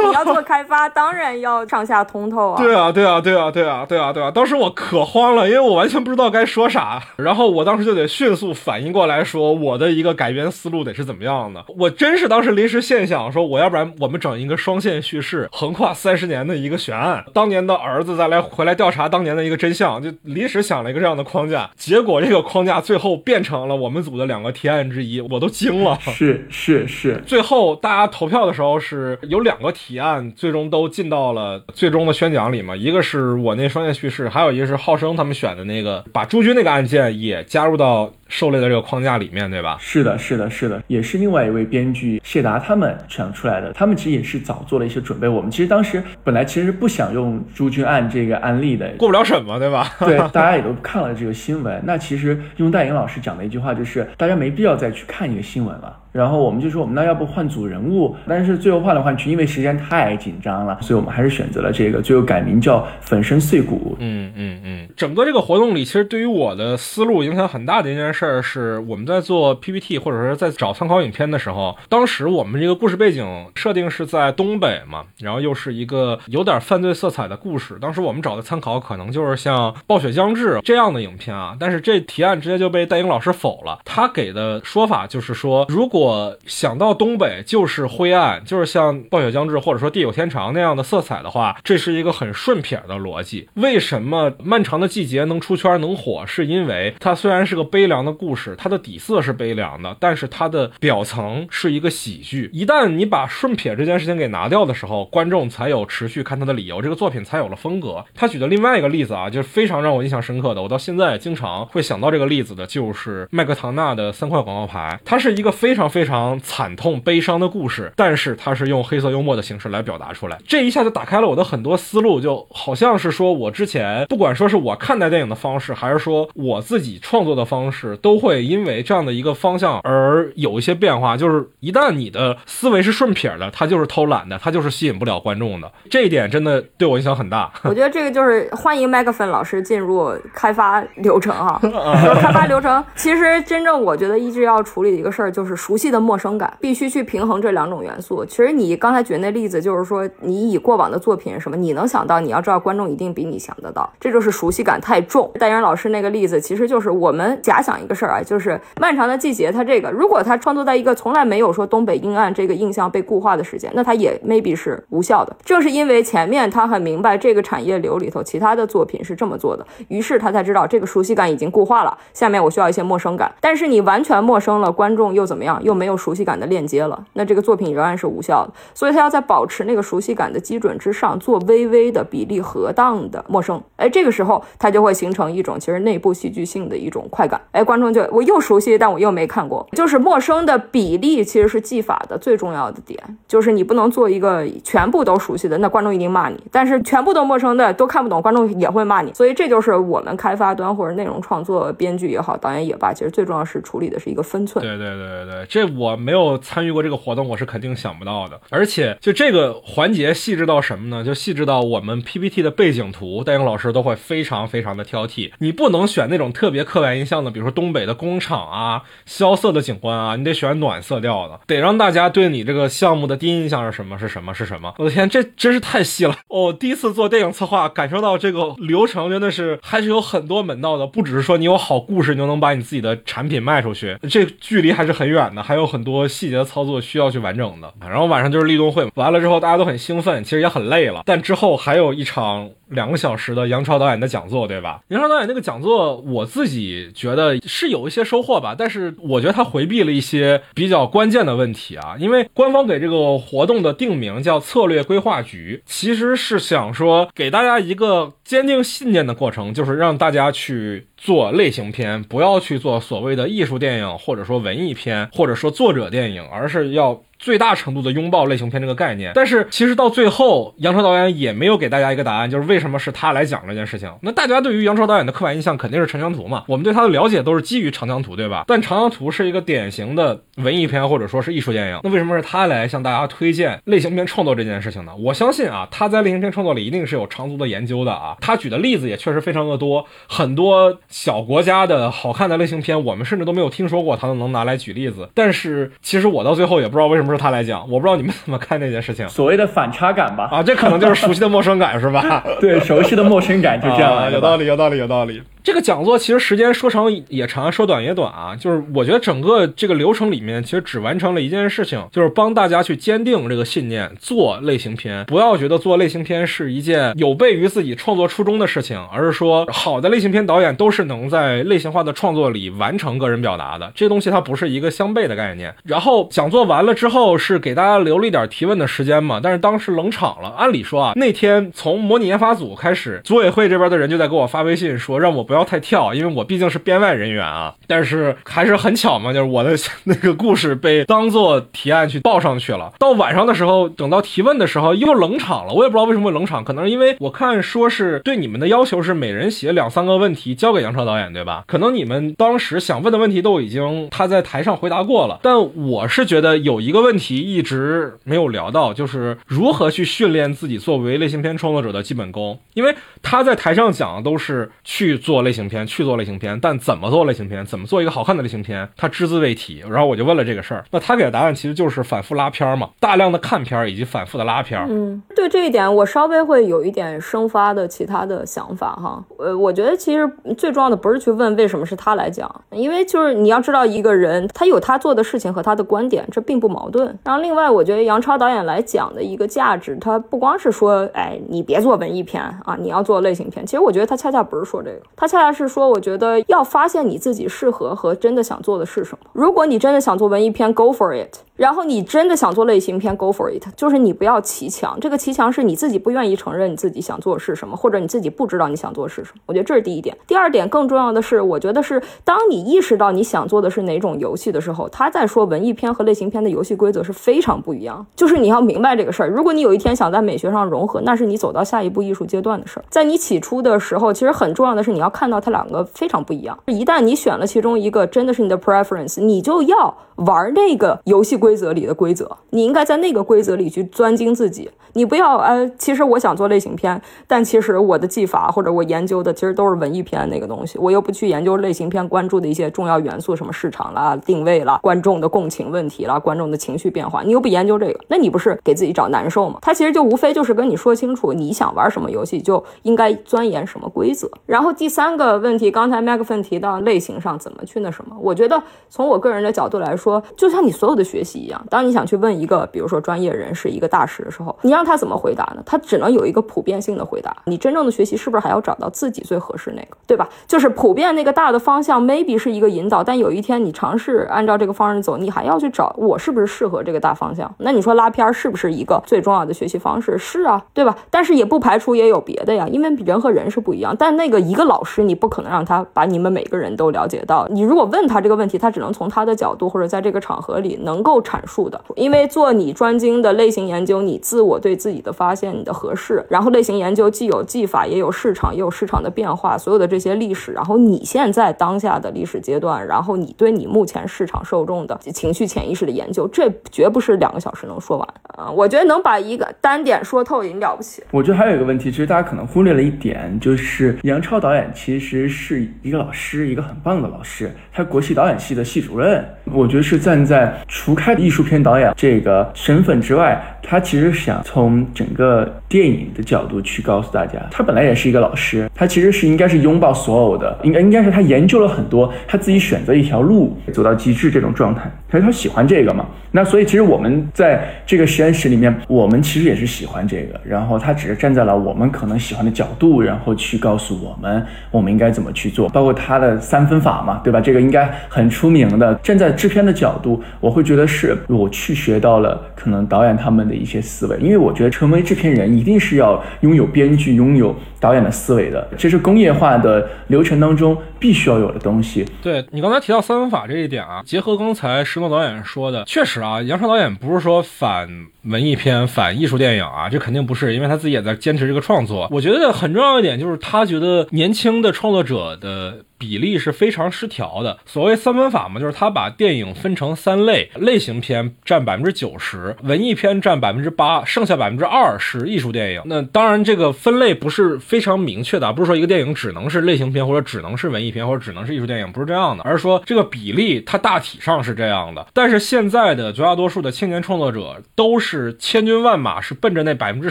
你要做开发，当然要上下通透啊。对啊，对啊，对啊，对啊，对啊，对啊！当时我可慌了，因为我完全不知道该说啥，然后我当时就得迅速反应过来说，我的一个改编思路得是怎么样的。我真是当时临时现想说，我要不然我们整一个双线叙事，横跨三十年的一个悬案，当年的儿子再来回来调查当年的一个真相，就临时想了一个这样的框架。结果这个框架最后变成了我们组的两个提案之一，我都惊了。是是是，最后大家投票的时候是有两个提案，最终都进到了最终的宣讲里嘛。一个是我那双线叙事，还有一个是浩生他们选的那个，把朱军那个案件也加入到狩猎的这个框架里面，对吧？是的，是的，是的，也是另外一位编剧谢达他们想出来的。他们其实也是早做了一些准备。我们其实当时本来其实不想用朱军案这个案例的，过不了审嘛，对吧？对，大家也都看了这个新闻。那其实用戴颖老师讲的一句话就是，大家没必要再去看一个新闻了。然后我们就说，我们那要不换组人物？但是最后换来换去，因为时间太紧张了，所以我们还是选择了这个，最后改名叫粉身碎骨。嗯嗯嗯。整个这个活动里，其实对于我的思路影响很大的一件事儿是，我们在做 PPT 或者说在找参考影片的时候，当时我们这个故事背景设定是在东北嘛，然后又是一个有点犯罪色彩的故事。当时我们找的参考可能就是像《暴雪将至》这样的影片啊，但是这提案直接就被戴英老师否了。他给的说法就是说，如果我想到东北就是灰暗，就是像暴雪将至或者说地久天长那样的色彩的话，这是一个很顺撇的逻辑。为什么漫长的季节能出圈能火？是因为它虽然是个悲凉的故事，它的底色是悲凉的，但是它的表层是一个喜剧。一旦你把顺撇这件事情给拿掉的时候，观众才有持续看它的理由，这个作品才有了风格。他举的另外一个例子啊，就是非常让我印象深刻的，我到现在经常会想到这个例子的，就是麦克唐纳的三块广告牌。它是一个非常。非常惨痛、悲伤的故事，但是它是用黑色幽默的形式来表达出来，这一下就打开了我的很多思路，就好像是说我之前不管说是我看待电影的方式，还是说我自己创作的方式，都会因为这样的一个方向而有一些变化。就是一旦你的思维是顺撇的，它就是偷懒的，它就是吸引不了观众的。这一点真的对我影响很大。我觉得这个就是欢迎麦克芬老师进入开发流程哈。开发流程其实真正我觉得一直要处理的一个事儿就是熟悉。的陌生感必须去平衡这两种元素。其实你刚才举那例子，就是说你以过往的作品什么，你能想到，你要知道观众一定比你想得到，这就是熟悉感太重。戴阳老师那个例子，其实就是我们假想一个事儿啊，就是漫长的季节，它这个如果它创作在一个从来没有说东北阴暗这个印象被固化的时间，那它也 maybe 是无效的。正是因为前面他很明白这个产业流里头其他的作品是这么做的，于是他才知道这个熟悉感已经固化了，下面我需要一些陌生感。但是你完全陌生了，观众又怎么样？又没有熟悉感的链接了，那这个作品仍然是无效的。所以他要在保持那个熟悉感的基准之上，做微微的比例合当的陌生。哎，这个时候他就会形成一种其实内部戏剧性的一种快感。哎，观众就我又熟悉，但我又没看过。就是陌生的比例其实是技法的最重要的点，就是你不能做一个全部都熟悉的，那观众一定骂你；但是全部都陌生的都看不懂，观众也会骂你。所以这就是我们开发端或者内容创作编剧也好，导演也罢，其实最重要是处理的是一个分寸。对对对对对，这我。没有参与过这个活动，我是肯定想不到的。而且，就这个环节细致到什么呢？就细致到我们 PPT 的背景图，戴英老师都会非常非常的挑剔。你不能选那种特别刻板印象的，比如说东北的工厂啊、萧瑟的景观啊，你得选暖色调的，得让大家对你这个项目的第一印象是什么？是什么？是什么？我的天，这真是太细了！哦，第一次做电影策划，感受到这个流程真的是还是有很多门道的，不只是说你有好故事你就能把你自己的产品卖出去，这距离还是很远的，还有很多。细节的操作需要去完整的，然后晚上就是立冬会，完了之后大家都很兴奋，其实也很累了，但之后还有一场两个小时的杨超导演的讲座，对吧？杨超导演那个讲座，我自己觉得是有一些收获吧，但是我觉得他回避了一些比较关键的问题啊，因为官方给这个活动的定名叫策略规划局，其实是想说给大家一个坚定信念的过程，就是让大家去。做类型片，不要去做所谓的艺术电影，或者说文艺片，或者说作者电影，而是要。最大程度的拥抱类型片这个概念。但是其实到最后，杨超导演也没有给大家一个答案，就是为什么是他来讲这件事情。那大家对于杨超导演的刻板印象肯定是长江图嘛，我们对他的了解都是基于长江图，对吧？但长江图是一个典型的文艺片或者说是艺术电影，那为什么是他来向大家推荐类型片创作这件事情呢？我相信啊，他在类型片创作里一定是有长足的研究的啊。他举的例子也确实非常的多，很多小国家的好看的类型片，我们甚至都没有听说过，他都能拿来举例子。但是其实我到最后也不知道为什么是他来讲，我不知道你们怎么看这件事情。所谓的反差感吧，啊，这可能就是熟悉的陌生感，是吧？对，熟悉的陌生感就这样啊有道理，有道理，有道理。这个讲座其实时间说长也长，说短也短啊。就是我觉得整个这个流程里面，其实只完成了一件事情，就是帮大家去坚定这个信念，做类型片。不要觉得做类型片是一件有悖于自己创作初衷的事情，而是说好的类型片导演都是能在类型化的创作里完成个人表达的。这东西它不是一个相悖的概念。然后讲座完了之后，是给大家留了一点提问的时间嘛？但是当时冷场了。按理说啊，那天从模拟研发组开始，组委会这边的人就在给我发微信说，让我不不要太跳，因为。我毕竟是编外人员啊，但是还是很巧嘛，就是我的那个故事被当做提案去报上去了。到晚上的时候，等到提问的时候又冷场了，我也不知道为什么冷场，可能是因为我看说是对你们的要求是每人写两三个问题交给杨超导演，对吧？可能你们当时想问的问题都已经他在台上回答过了，但我是觉得有一个问题一直没有聊到，就是如何去训练自己作为类型片创作者的基本功，因为他在台上讲的都是去做类型片，去做类。型片，但怎么做类型片，怎么做一个好看的类型片，他只字未提。然后我就问了这个事儿，那他给的答案其实就是反复拉片嘛，大量的看片以及反复的拉片。嗯，对这一点我稍微会有一点生发的其他的想法哈。呃，我觉得其实最重要的不是去问为什么是他来讲，因为就是你要知道一个人他有他做的事情和他的观点，这并不矛盾。然后另外，我觉得杨超导演来讲的一个价值，他不光是说，哎，你别做文艺片啊，你要做类型片。其实我觉得他恰恰不是说这个，他恰恰是说，我觉得。要发现你自己适合和真的想做的是什么。如果你真的想做文艺片，Go for it。然后你真的想做类型片，Go for it。就是你不要骑墙，这个骑墙是你自己不愿意承认你自己想做的是什么，或者你自己不知道你想做的是什么。我觉得这是第一点。第二点更重要的是，我觉得是当你意识到你想做的是哪种游戏的时候，他在说文艺片和类型片的游戏规则是非常不一样。就是你要明白这个事儿。如果你有一天想在美学上融合，那是你走到下一步艺术阶段的事儿。在你起初的时候，其实很重要的是你要看看到它两个非常不一样。一旦你选了其中一个，真的是你的 preference，你就要玩那个游戏规则里的规则。你应该在那个规则里去钻精自己，你不要呃，其实我想做类型片，但其实我的技法或者我研究的其实都是文艺片那个东西，我又不去研究类型片关注的一些重要元素，什么市场啦、定位啦、观众的共情问题啦、观众的情绪变化，你又不研究这个，那你不是给自己找难受吗？他其实就无非就是跟你说清楚你想玩什么游戏，就应该钻研什么规则。然后第三个问题，刚才麦克芬提到类型上怎么去那什么，我觉得从我个人的角度来说，就像你所有的学习一样，当你想去。问一个，比如说专业人士，一个大师的时候，你让他怎么回答呢？他只能有一个普遍性的回答。你真正的学习是不是还要找到自己最合适那个，对吧？就是普遍那个大的方向，maybe 是一个引导，但有一天你尝试按照这个方向走，你还要去找我是不是适合这个大方向。那你说拉片是不是一个最重要的学习方式？是啊，对吧？但是也不排除也有别的呀，因为人和人是不一样。但那个一个老师，是你不可能让他把你们每个人都了解到。你如果问他这个问题，他只能从他的角度或者在这个场合里能够阐述的。因为做你专精的类型研究，你自我对自己的发现，你的合适，然后类型研究既有技法，也有市场，也有市场的变化，所有的这些历史，然后你现在当下的历史阶段，然后你对你目前市场受众的情绪潜意识的研究，这绝不是两个小时能说完啊！我觉得能把一个单点说透已经了不起。我觉得还有一个问题，其实大家可能忽略了一点，就是杨超导演其实是一个老师，一个很棒的老师，他国系导演系的系主任。我觉得是站在除开艺术片导演这个。身份之外，他其实想从整个电影的角度去告诉大家，他本来也是一个老师，他其实是应该是拥抱所有的，应该应该是他研究了很多，他自己选择一条路走到极致这种状态，所以他喜欢这个嘛。那所以其实我们在这个实验室里面，我们其实也是喜欢这个，然后他只是站在了我们可能喜欢的角度，然后去告诉我们我们应该怎么去做，包括他的三分法嘛，对吧？这个应该很出名的。站在制片的角度，我会觉得是我去学到了。可能导演他们的一些思维，因为我觉得成为制片人一定是要拥有编剧、拥有导演的思维的，这是工业化的流程当中必须要有的东西。对你刚才提到三分法这一点啊，结合刚才石诺导演说的，确实啊，杨超导演不是说反文艺片、反艺术电影啊，这肯定不是，因为他自己也在坚持这个创作。我觉得很重要一点就是他觉得年轻的创作者的。比例是非常失调的。所谓三分法嘛，就是他把电影分成三类，类型片占百分之九十，文艺片占百分之八，剩下百分之二是艺术电影。那当然，这个分类不是非常明确的，不是说一个电影只能是类型片，或者只能是文艺片，或者只能是艺术电影，不是这样的，而是说这个比例它大体上是这样的。但是现在的绝大多数的青年创作者都是千军万马是奔着那百分之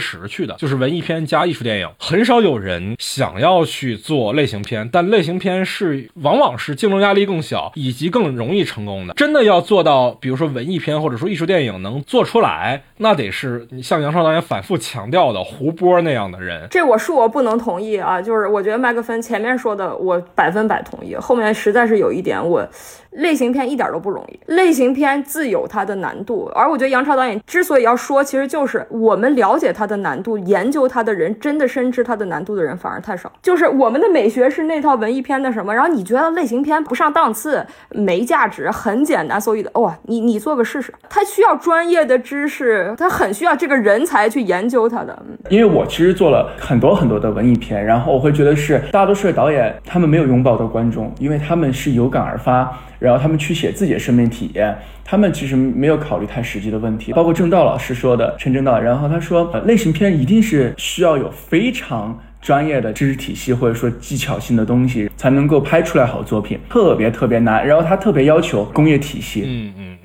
十去的，就是文艺片加艺术电影，很少有人想要去做类型片，但类型片。是，是往往是竞争压力更小，以及更容易成功的。真的要做到，比如说文艺片或者说艺术电影能做出来，那得是像杨超导演反复强调的胡波那样的人。这我恕我不能同意啊，就是我觉得麦克芬前面说的我百分百同意，后面实在是有一点我。类型片一点都不容易，类型片自有它的难度。而我觉得杨超导演之所以要说，其实就是我们了解它的难度，研究它的人，真的深知它的难度的人反而太少。就是我们的美学是那套文艺片的什么，然后你觉得类型片不上档次，没价值，很简单，所以的哇，你你做个试试。它需要专业的知识，它很需要这个人才去研究它的。因为我其实做了很多很多的文艺片，然后我会觉得是大多数的导演他们没有拥抱到观众，因为他们是有感而发。然后他们去写自己的生命体验，他们其实没有考虑太实际的问题，包括郑道老师说的陈正道，然后他说，类型片一定是需要有非常专业的知识体系或者说技巧性的东西才能够拍出来好作品，特别特别难。然后他特别要求工业体系。嗯嗯。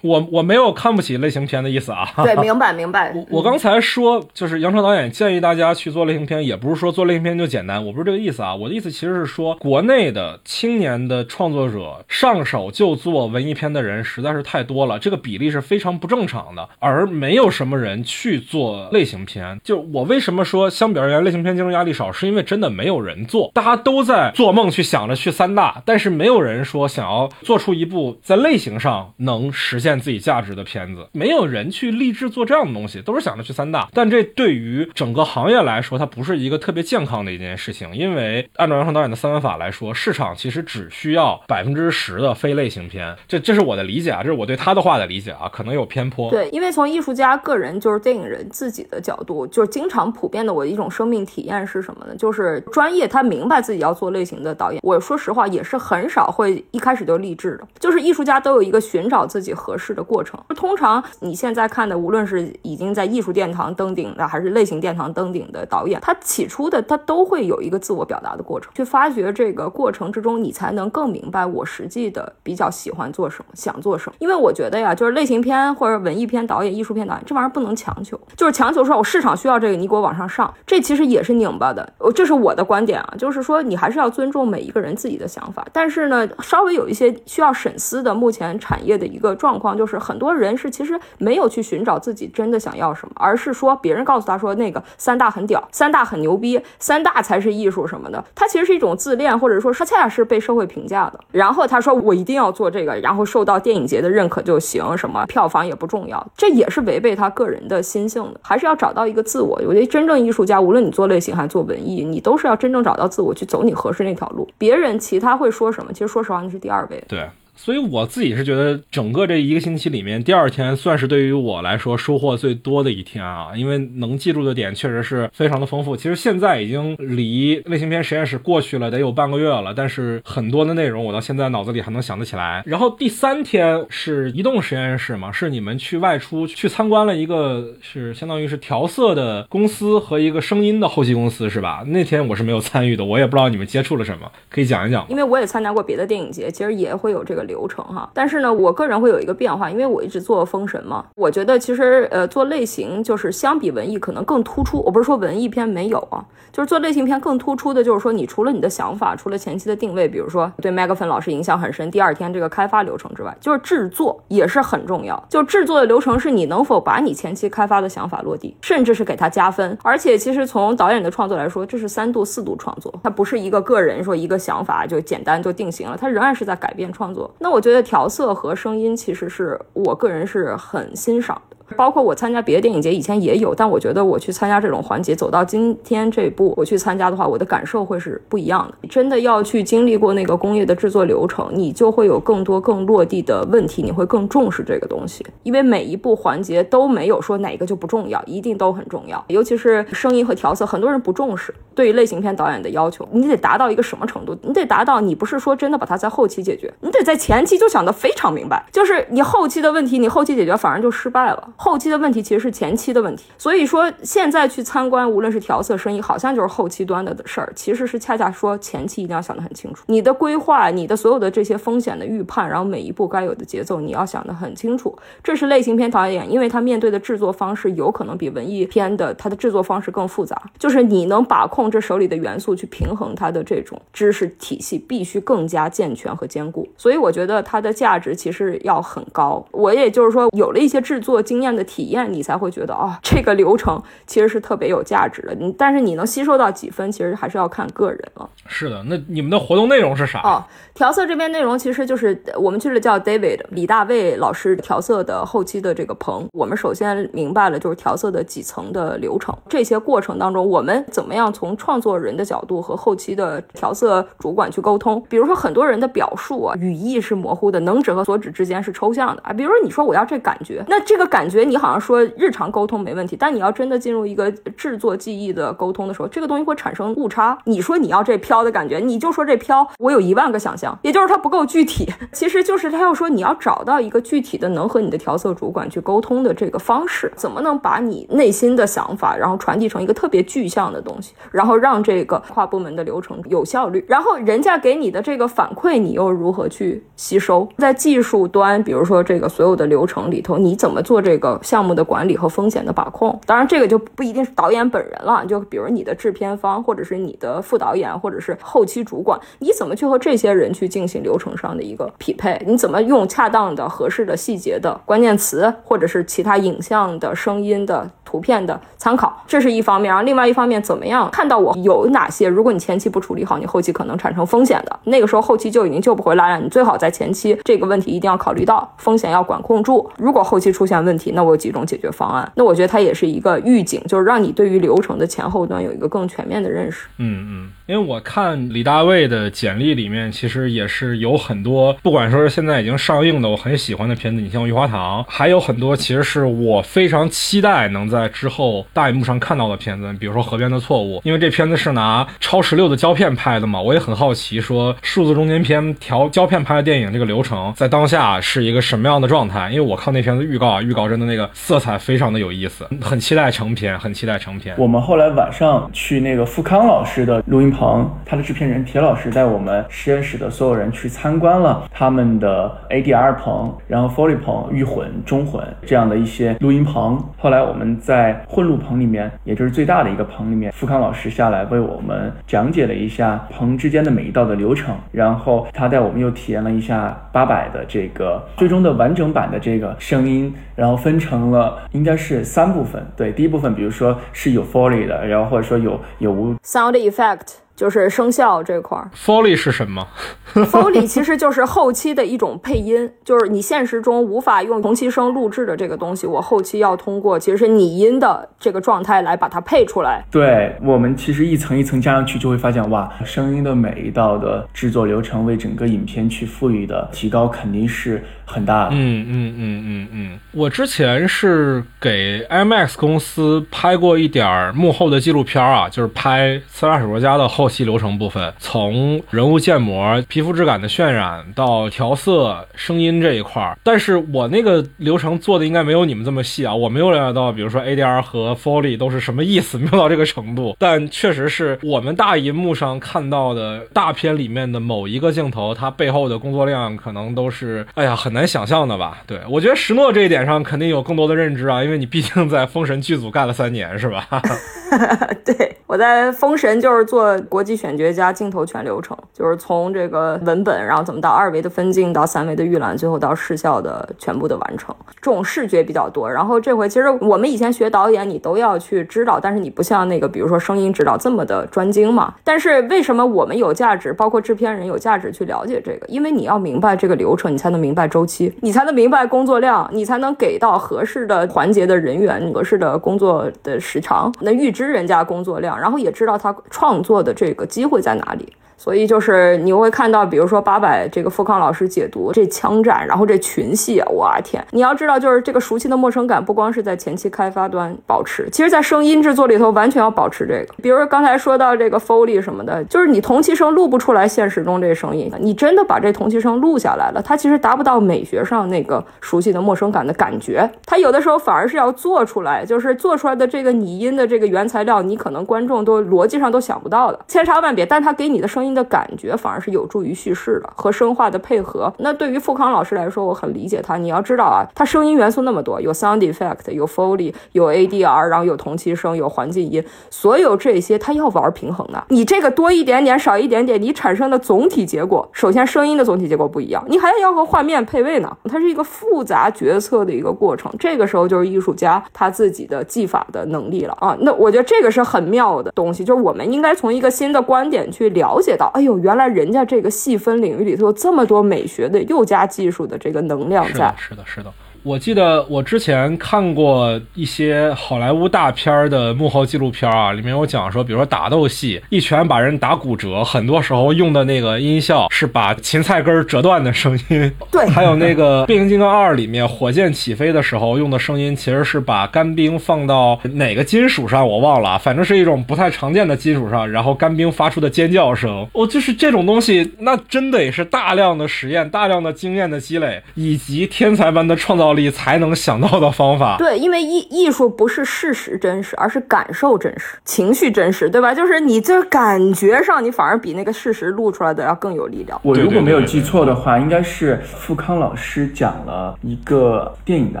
我我没有看不起类型片的意思啊，对，明 白明白。我我刚才说就是杨超导演建议大家去做类型片，也不是说做类型片就简单，我不是这个意思啊。我的意思其实是说，国内的青年的创作者上手就做文艺片的人实在是太多了，这个比例是非常不正常的，而没有什么人去做类型片。就我为什么说相比而言类型片竞争压力少，是因为真的没有人做，大家都在做梦去想着去三大，但是没有人说想要做出一部在类型上能实现。自己价值的片子，没有人去立志做这样的东西，都是想着去三大。但这对于整个行业来说，它不是一个特别健康的一件事情。因为按照杨成导演的三分法来说，市场其实只需要百分之十的非类型片。这这是我的理解啊，这是我对他的话的理解啊，可能有偏颇。对，因为从艺术家个人就是电影人自己的角度，就是经常普遍的我的一种生命体验是什么呢？就是专业他明白自己要做类型的导演。我说实话，也是很少会一开始就励志的。就是艺术家都有一个寻找自己合适。的过程，通常你现在看的，无论是已经在艺术殿堂登顶的，还是类型殿堂登顶的导演，他起初的他都会有一个自我表达的过程，去发掘这个过程之中，你才能更明白我实际的比较喜欢做什么，想做什么。因为我觉得呀，就是类型片或者文艺片导演、艺术片导演这玩意儿不能强求，就是强求说我市场需要这个，你给我往上上，这其实也是拧巴的。这是我的观点啊，就是说你还是要尊重每一个人自己的想法，但是呢，稍微有一些需要审思的，目前产业的一个状况就。是很多人是其实没有去寻找自己真的想要什么，而是说别人告诉他说那个三大很屌，三大很牛逼，三大才是艺术什么的。他其实是一种自恋，或者说他恰恰是被社会评价的。然后他说我一定要做这个，然后受到电影节的认可就行，什么票房也不重要，这也是违背他个人的心性的。还是要找到一个自我。我觉得真正艺术家，无论你做类型还是做文艺，你都是要真正找到自我，去走你合适那条路。别人其他会说什么，其实说实话那是第二位。对。所以我自己是觉得，整个这一个星期里面，第二天算是对于我来说收获最多的一天啊，因为能记住的点确实是非常的丰富。其实现在已经离类型片实验室过去了得有半个月了，但是很多的内容我到现在脑子里还能想得起来。然后第三天是移动实验室嘛，是你们去外出去参观了一个是相当于是调色的公司和一个声音的后期公司是吧？那天我是没有参与的，我也不知道你们接触了什么，可以讲一讲。因为我也参加过别的电影节，其实也会有这个。流流程哈，但是呢，我个人会有一个变化，因为我一直做封神嘛，我觉得其实呃做类型就是相比文艺可能更突出。我不是说文艺片没有啊，就是做类型片更突出的，就是说你除了你的想法，除了前期的定位，比如说对麦克芬老师影响很深，第二天这个开发流程之外，就是制作也是很重要。就制作的流程是你能否把你前期开发的想法落地，甚至是给他加分。而且其实从导演的创作来说，这是三度四度创作，它不是一个个人说一个想法就简单就定型了，它仍然是在改变创作。那我觉得调色和声音其实是我个人是很欣赏的。包括我参加别的电影节以前也有，但我觉得我去参加这种环节，走到今天这一步，我去参加的话，我的感受会是不一样的。真的要去经历过那个工业的制作流程，你就会有更多更落地的问题，你会更重视这个东西，因为每一步环节都没有说哪个就不重要，一定都很重要。尤其是声音和调色，很多人不重视。对于类型片导演的要求，你得达到一个什么程度？你得达到，你不是说真的把它在后期解决，你得在前期就想得非常明白，就是你后期的问题，你后期解决反而就失败了。后期的问题其实是前期的问题，所以说现在去参观，无论是调色、声音，好像就是后期端的事儿，其实是恰恰说前期一定要想得很清楚，你的规划、你的所有的这些风险的预判，然后每一步该有的节奏，你要想得很清楚。这是类型片导演，因为他面对的制作方式有可能比文艺片的它的制作方式更复杂，就是你能把控这手里的元素去平衡它的这种知识体系，必须更加健全和坚固。所以我觉得它的价值其实要很高。我也就是说，有了一些制作经验的体验，你才会觉得哦，这个流程其实是特别有价值的。你但是你能吸收到几分，其实还是要看个人了。是的，那你们的活动内容是啥？哦，调色这边内容其实就是我们去了叫 David 李大卫老师调色的后期的这个棚。我们首先明白了就是调色的几层的流程，这些过程当中，我们怎么样从创作人的角度和后期的调色主管去沟通？比如说很多人的表述啊，语义是模糊的，能指和所指之间是抽象的啊。比如说你说我要这感觉，那这个感觉觉得你好像说日常沟通没问题，但你要真的进入一个制作技艺的沟通的时候，这个东西会产生误差。你说你要这飘的感觉，你就说这飘，我有一万个想象，也就是它不够具体。其实就是他要说你要找到一个具体的能和你的调色主管去沟通的这个方式，怎么能把你内心的想法，然后传递成一个特别具象的东西，然后让这个跨部门的流程有效率，然后人家给你的这个反馈，你又如何去吸收？在技术端，比如说这个所有的流程里头，你怎么做这个项目的管理和风险的把控？当然，这个就不一定是导演本人了，就比如你的制片方，或者是你的副导演，或者是后期主管，你怎么去和这些人去进行流程上的一个匹配？你怎么用恰当的、合适的、细节的关键词，或者是其他影像的、声音的？图片的参考，这是一方面。然后另外一方面，怎么样看到我有哪些？如果你前期不处理好，你后期可能产生风险的，那个时候后期就已经救不回来了。你最好在前期这个问题一定要考虑到，风险要管控住。如果后期出现问题，那我有几种解决方案。那我觉得它也是一个预警，就是让你对于流程的前后端有一个更全面的认识。嗯嗯，因为我看李大卫的简历里面，其实也是有很多，不管说是现在已经上映的我很喜欢的片子，你像《玉花堂》，还有很多其实是我非常期待能在。之后大荧幕上看到的片子，比如说《河边的错误》，因为这片子是拿超十六的胶片拍的嘛，我也很好奇，说数字中间片调胶片拍的电影这个流程，在当下是一个什么样的状态？因为我看那片子预告啊，预告真的那个色彩非常的有意思，很期待成片，很期待成片。我们后来晚上去那个富康老师的录音棚，他的制片人铁老师带我们实验室的所有人去参观了他们的 ADR 棚，然后 Foley 棚、预混、中混这样的一些录音棚。后来我们在混录棚里面，也就是最大的一个棚里面，富康老师下来为我们讲解了一下棚之间的每一道的流程，然后他带我们又体验了一下八百的这个最终的完整版的这个声音，然后分成了应该是三部分。对，第一部分比如说是有 Foley 的，然后或者说有有无 sound effect。就是声效这块儿，Foley 是什么？Foley 其实就是后期的一种配音，就是你现实中无法用同期声录制的这个东西，我后期要通过其实是拟音的这个状态来把它配出来。对我们其实一层一层加上去，就会发现哇，声音的每一道的制作流程为整个影片去赋予的提高肯定是很大的。嗯嗯嗯嗯嗯，我之前是给 IMAX 公司拍过一点幕后的纪录片啊，就是拍《刺杀小说家》的后。后期流程部分，从人物建模、皮肤质感的渲染到调色、声音这一块儿，但是我那个流程做的应该没有你们这么细啊，我没有了解到，比如说 ADR 和 Foley 都是什么意思，没有到这个程度。但确实是我们大银幕上看到的大片里面的某一个镜头，它背后的工作量可能都是，哎呀，很难想象的吧？对我觉得石诺这一点上肯定有更多的认知啊，因为你毕竟在封神剧组干了三年，是吧？对，我在封神就是做国际选角加镜头全流程，就是从这个文本，然后怎么到二维的分镜，到三维的预览，最后到视效的全部的完成，这种视觉比较多。然后这回其实我们以前学导演，你都要去知道，但是你不像那个，比如说声音指导这么的专精嘛。但是为什么我们有价值，包括制片人有价值去了解这个？因为你要明白这个流程，你才能明白周期，你才能明白工作量，你才能给到合适的环节的人员，合适的工作的时长，那预知人家工作量，然后也知道他创作的这这个机会在哪里。所以就是你会看到，比如说八百这个富康老师解读这枪战，然后这群戏，我天！你要知道，就是这个熟悉的陌生感，不光是在前期开发端保持，其实在声音制作里头完全要保持这个。比如说刚才说到这个 Foley 什么的，就是你同期声录不出来现实中这声音，你真的把这同期声录下来了，它其实达不到美学上那个熟悉的陌生感的感觉。它有的时候反而是要做出来，就是做出来的这个拟音的这个原材料，你可能观众都逻辑上都想不到的，千差万别，但它给你的声音。的感觉反而是有助于叙事的和声化的配合。那对于富康老师来说，我很理解他。你要知道啊，他声音元素那么多，有 sound effect，有 foley，有 ADR，然后有同期声，有环境音，所有这些他要玩平衡的。你这个多一点点，少一点点，你产生的总体结果，首先声音的总体结果不一样，你还要和画面配位呢。它是一个复杂决策的一个过程。这个时候就是艺术家他自己的技法的能力了啊。那我觉得这个是很妙的东西，就是我们应该从一个新的观点去了解到。哎呦，原来人家这个细分领域里头有这么多美学的又加技术的这个能量在，是的，是的。我记得我之前看过一些好莱坞大片的幕后纪录片啊，里面有讲说，比如说打斗戏，一拳把人打骨折，很多时候用的那个音效是把芹菜根折断的声音。对，还有那个《变形金刚二》里面火箭起飞的时候用的声音，其实是把干冰放到哪个金属上我忘了，反正是一种不太常见的金属上，然后干冰发出的尖叫声。哦，就是这种东西，那真得是大量的实验、大量的经验的积累，以及天才般的创造。力才能想到的方法，对，因为艺艺术不是事实真实，而是感受真实、情绪真实，对吧？就是你这感觉上，你反而比那个事实录出来的要更有力量。我如果没有记错的话，应该是富康老师讲了一个电影的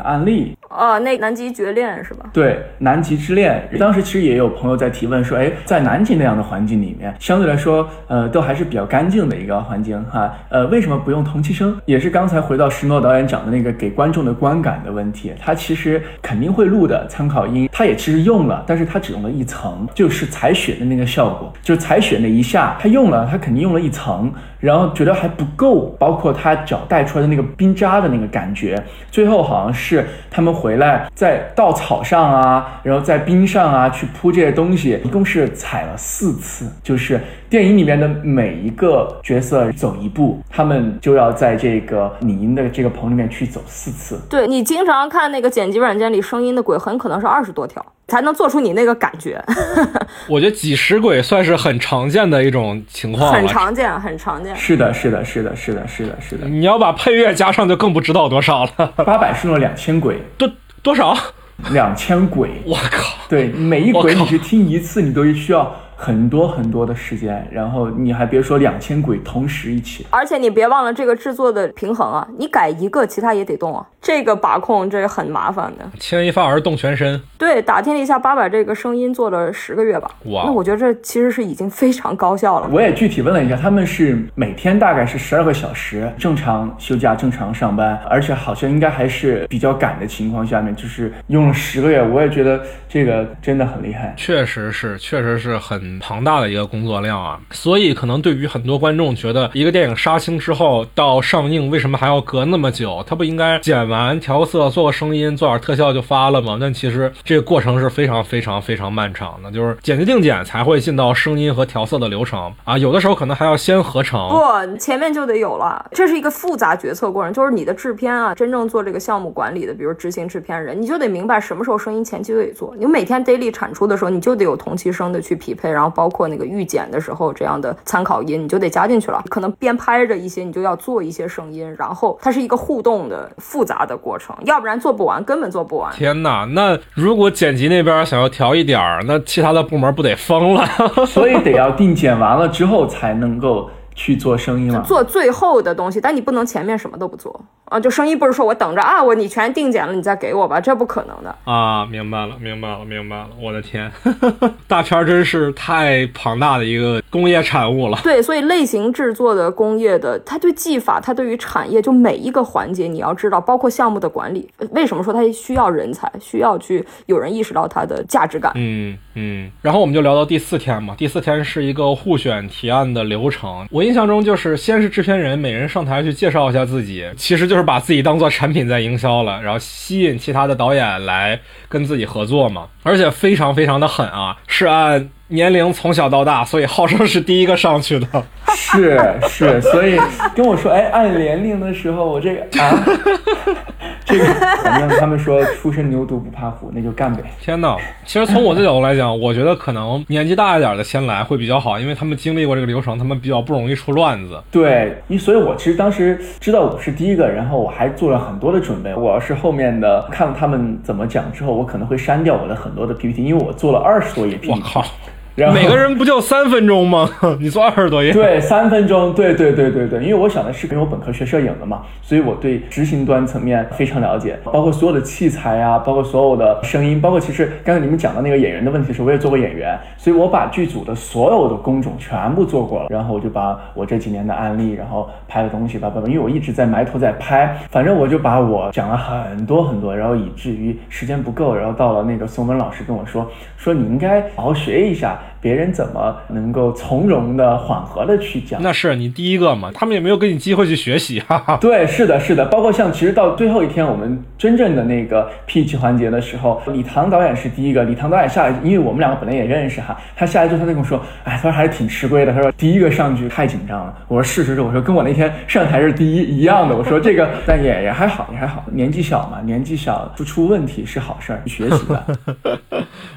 案例。哦，那南极绝恋是吧？对，南极之恋。当时其实也有朋友在提问说，哎，在南极那样的环境里面，相对来说，呃，都还是比较干净的一个环境哈。呃，为什么不用同期声？也是刚才回到石诺导演讲的那个给观众的观感的问题。他其实肯定会录的参考音，他也其实用了，但是他只用了一层，就是采血的那个效果，就是采血那一下，他用了，他肯定用了一层。然后觉得还不够，包括他脚带出来的那个冰渣的那个感觉，最后好像是他们回来在稻草上啊，然后在冰上啊去铺这些东西，一共是踩了四次，就是电影里面的每一个角色走一步，他们就要在这个拟音的这个棚里面去走四次。对你经常看那个剪辑软件里声音的轨，很可能是二十多条。才能做出你那个感觉。我觉得几十轨算是很常见的一种情况很常见，很常见。是的，是的，是的，是的，是的，是的。你要把配乐加上，就更不知道多少了。八百是用了两千轨，多多少？两千轨。我靠！对，每一轨你去听一次，你都需要。很多很多的时间，然后你还别说两千轨同时一起，而且你别忘了这个制作的平衡啊，你改一个，其他也得动啊，这个把控这个很麻烦的，牵一发而动全身。对，打听了一下，八百这个声音做了十个月吧，哇，那我觉得这其实是已经非常高效了。我也具体问了一下，他们是每天大概是十二个小时，正常休假，正常上班，而且好像应该还是比较赶的情况下面，就是用了十个月，我也觉得这个真的很厉害，确实是，确实是很庞大的一个。工作量啊，所以可能对于很多观众觉得，一个电影杀青之后到上映，为什么还要隔那么久？它不应该剪完调色、做个声音、做点特效就发了吗？但其实这个过程是非常非常非常漫长的，就是剪辑定剪才会进到声音和调色的流程啊。有的时候可能还要先合成，不，前面就得有了。这是一个复杂决策过程，就是你的制片啊，真正做这个项目管理的，比如执行制片人，你就得明白什么时候声音前期就得做。你每天 daily 产出的时候，你就得有同期声的去匹配，然后包括那个。预剪的时候，这样的参考音你就得加进去了。可能边拍着一些，你就要做一些声音，然后它是一个互动的复杂的过程，要不然做不完，根本做不完。天哪，那如果剪辑那边想要调一点儿，那其他的部门不得疯了？所以得要定剪完了之后才能够。去做生意了，做最后的东西，但你不能前面什么都不做啊！就生意不是说我等着啊，我你全定检了你再给我吧，这不可能的啊！明白了，明白了，明白了！我的天，大片真是太庞大的一个工业产物了。对，所以类型制作的工业的，它对技法，它对于产业，就每一个环节你要知道，包括项目的管理，为什么说它需要人才，需要去有人意识到它的价值感？嗯嗯。然后我们就聊到第四天嘛，第四天是一个互选提案的流程。我印象中就是先是制片人每人上台去介绍一下自己，其实就是把自己当做产品在营销了，然后吸引其他的导演来跟自己合作嘛，而且非常非常的狠啊，是按年龄从小到大，所以号称是第一个上去的，是是，所以跟我说，哎，按年龄的时候，我这个啊。这个反正他们说初生牛犊不怕虎，那就干呗。天哪！其实从我的角度来讲，我觉得可能年纪大一点的先来会比较好，因为他们经历过这个流程，他们比较不容易出乱子。对，你所以，我其实当时知道我是第一个，然后我还做了很多的准备。我要是后面的看了他们怎么讲之后，我可能会删掉我的很多的 PPT，因为我做了二十多页 PPT。每个人不就三分钟吗？你做二十多页？对，三分钟。对对对对对，因为我想的是，因为我本科学摄影的嘛，所以我对执行端层面非常了解，包括所有的器材啊，包括所有的声音，包括其实刚才你们讲到那个演员的问题的时候，我也做过演员，所以我把剧组的所有的工种全部做过了，然后我就把我这几年的案例，然后拍的东西，叭叭叭，因为我一直在埋头在拍，反正我就把我讲了很多很多，然后以至于时间不够，然后到了那个宋文老师跟我说，说你应该好好学一下。别人怎么能够从容的、缓和的去讲？那是你第一个嘛，他们也没有给你机会去学习。哈哈。对，是的，是的。包括像其实到最后一天，我们真正的那个 pitch 环节的时候，李唐导演是第一个。李唐导演下来，因为我们两个本来也认识哈，他下来之后他就跟我说，哎，他说还是挺吃亏的。他说第一个上去太紧张了。我说是是是，我说跟我那天上台是第一一样的。我说这个，但也也还好，也还好，年纪小嘛，年纪小不出问题是好事儿，学习的。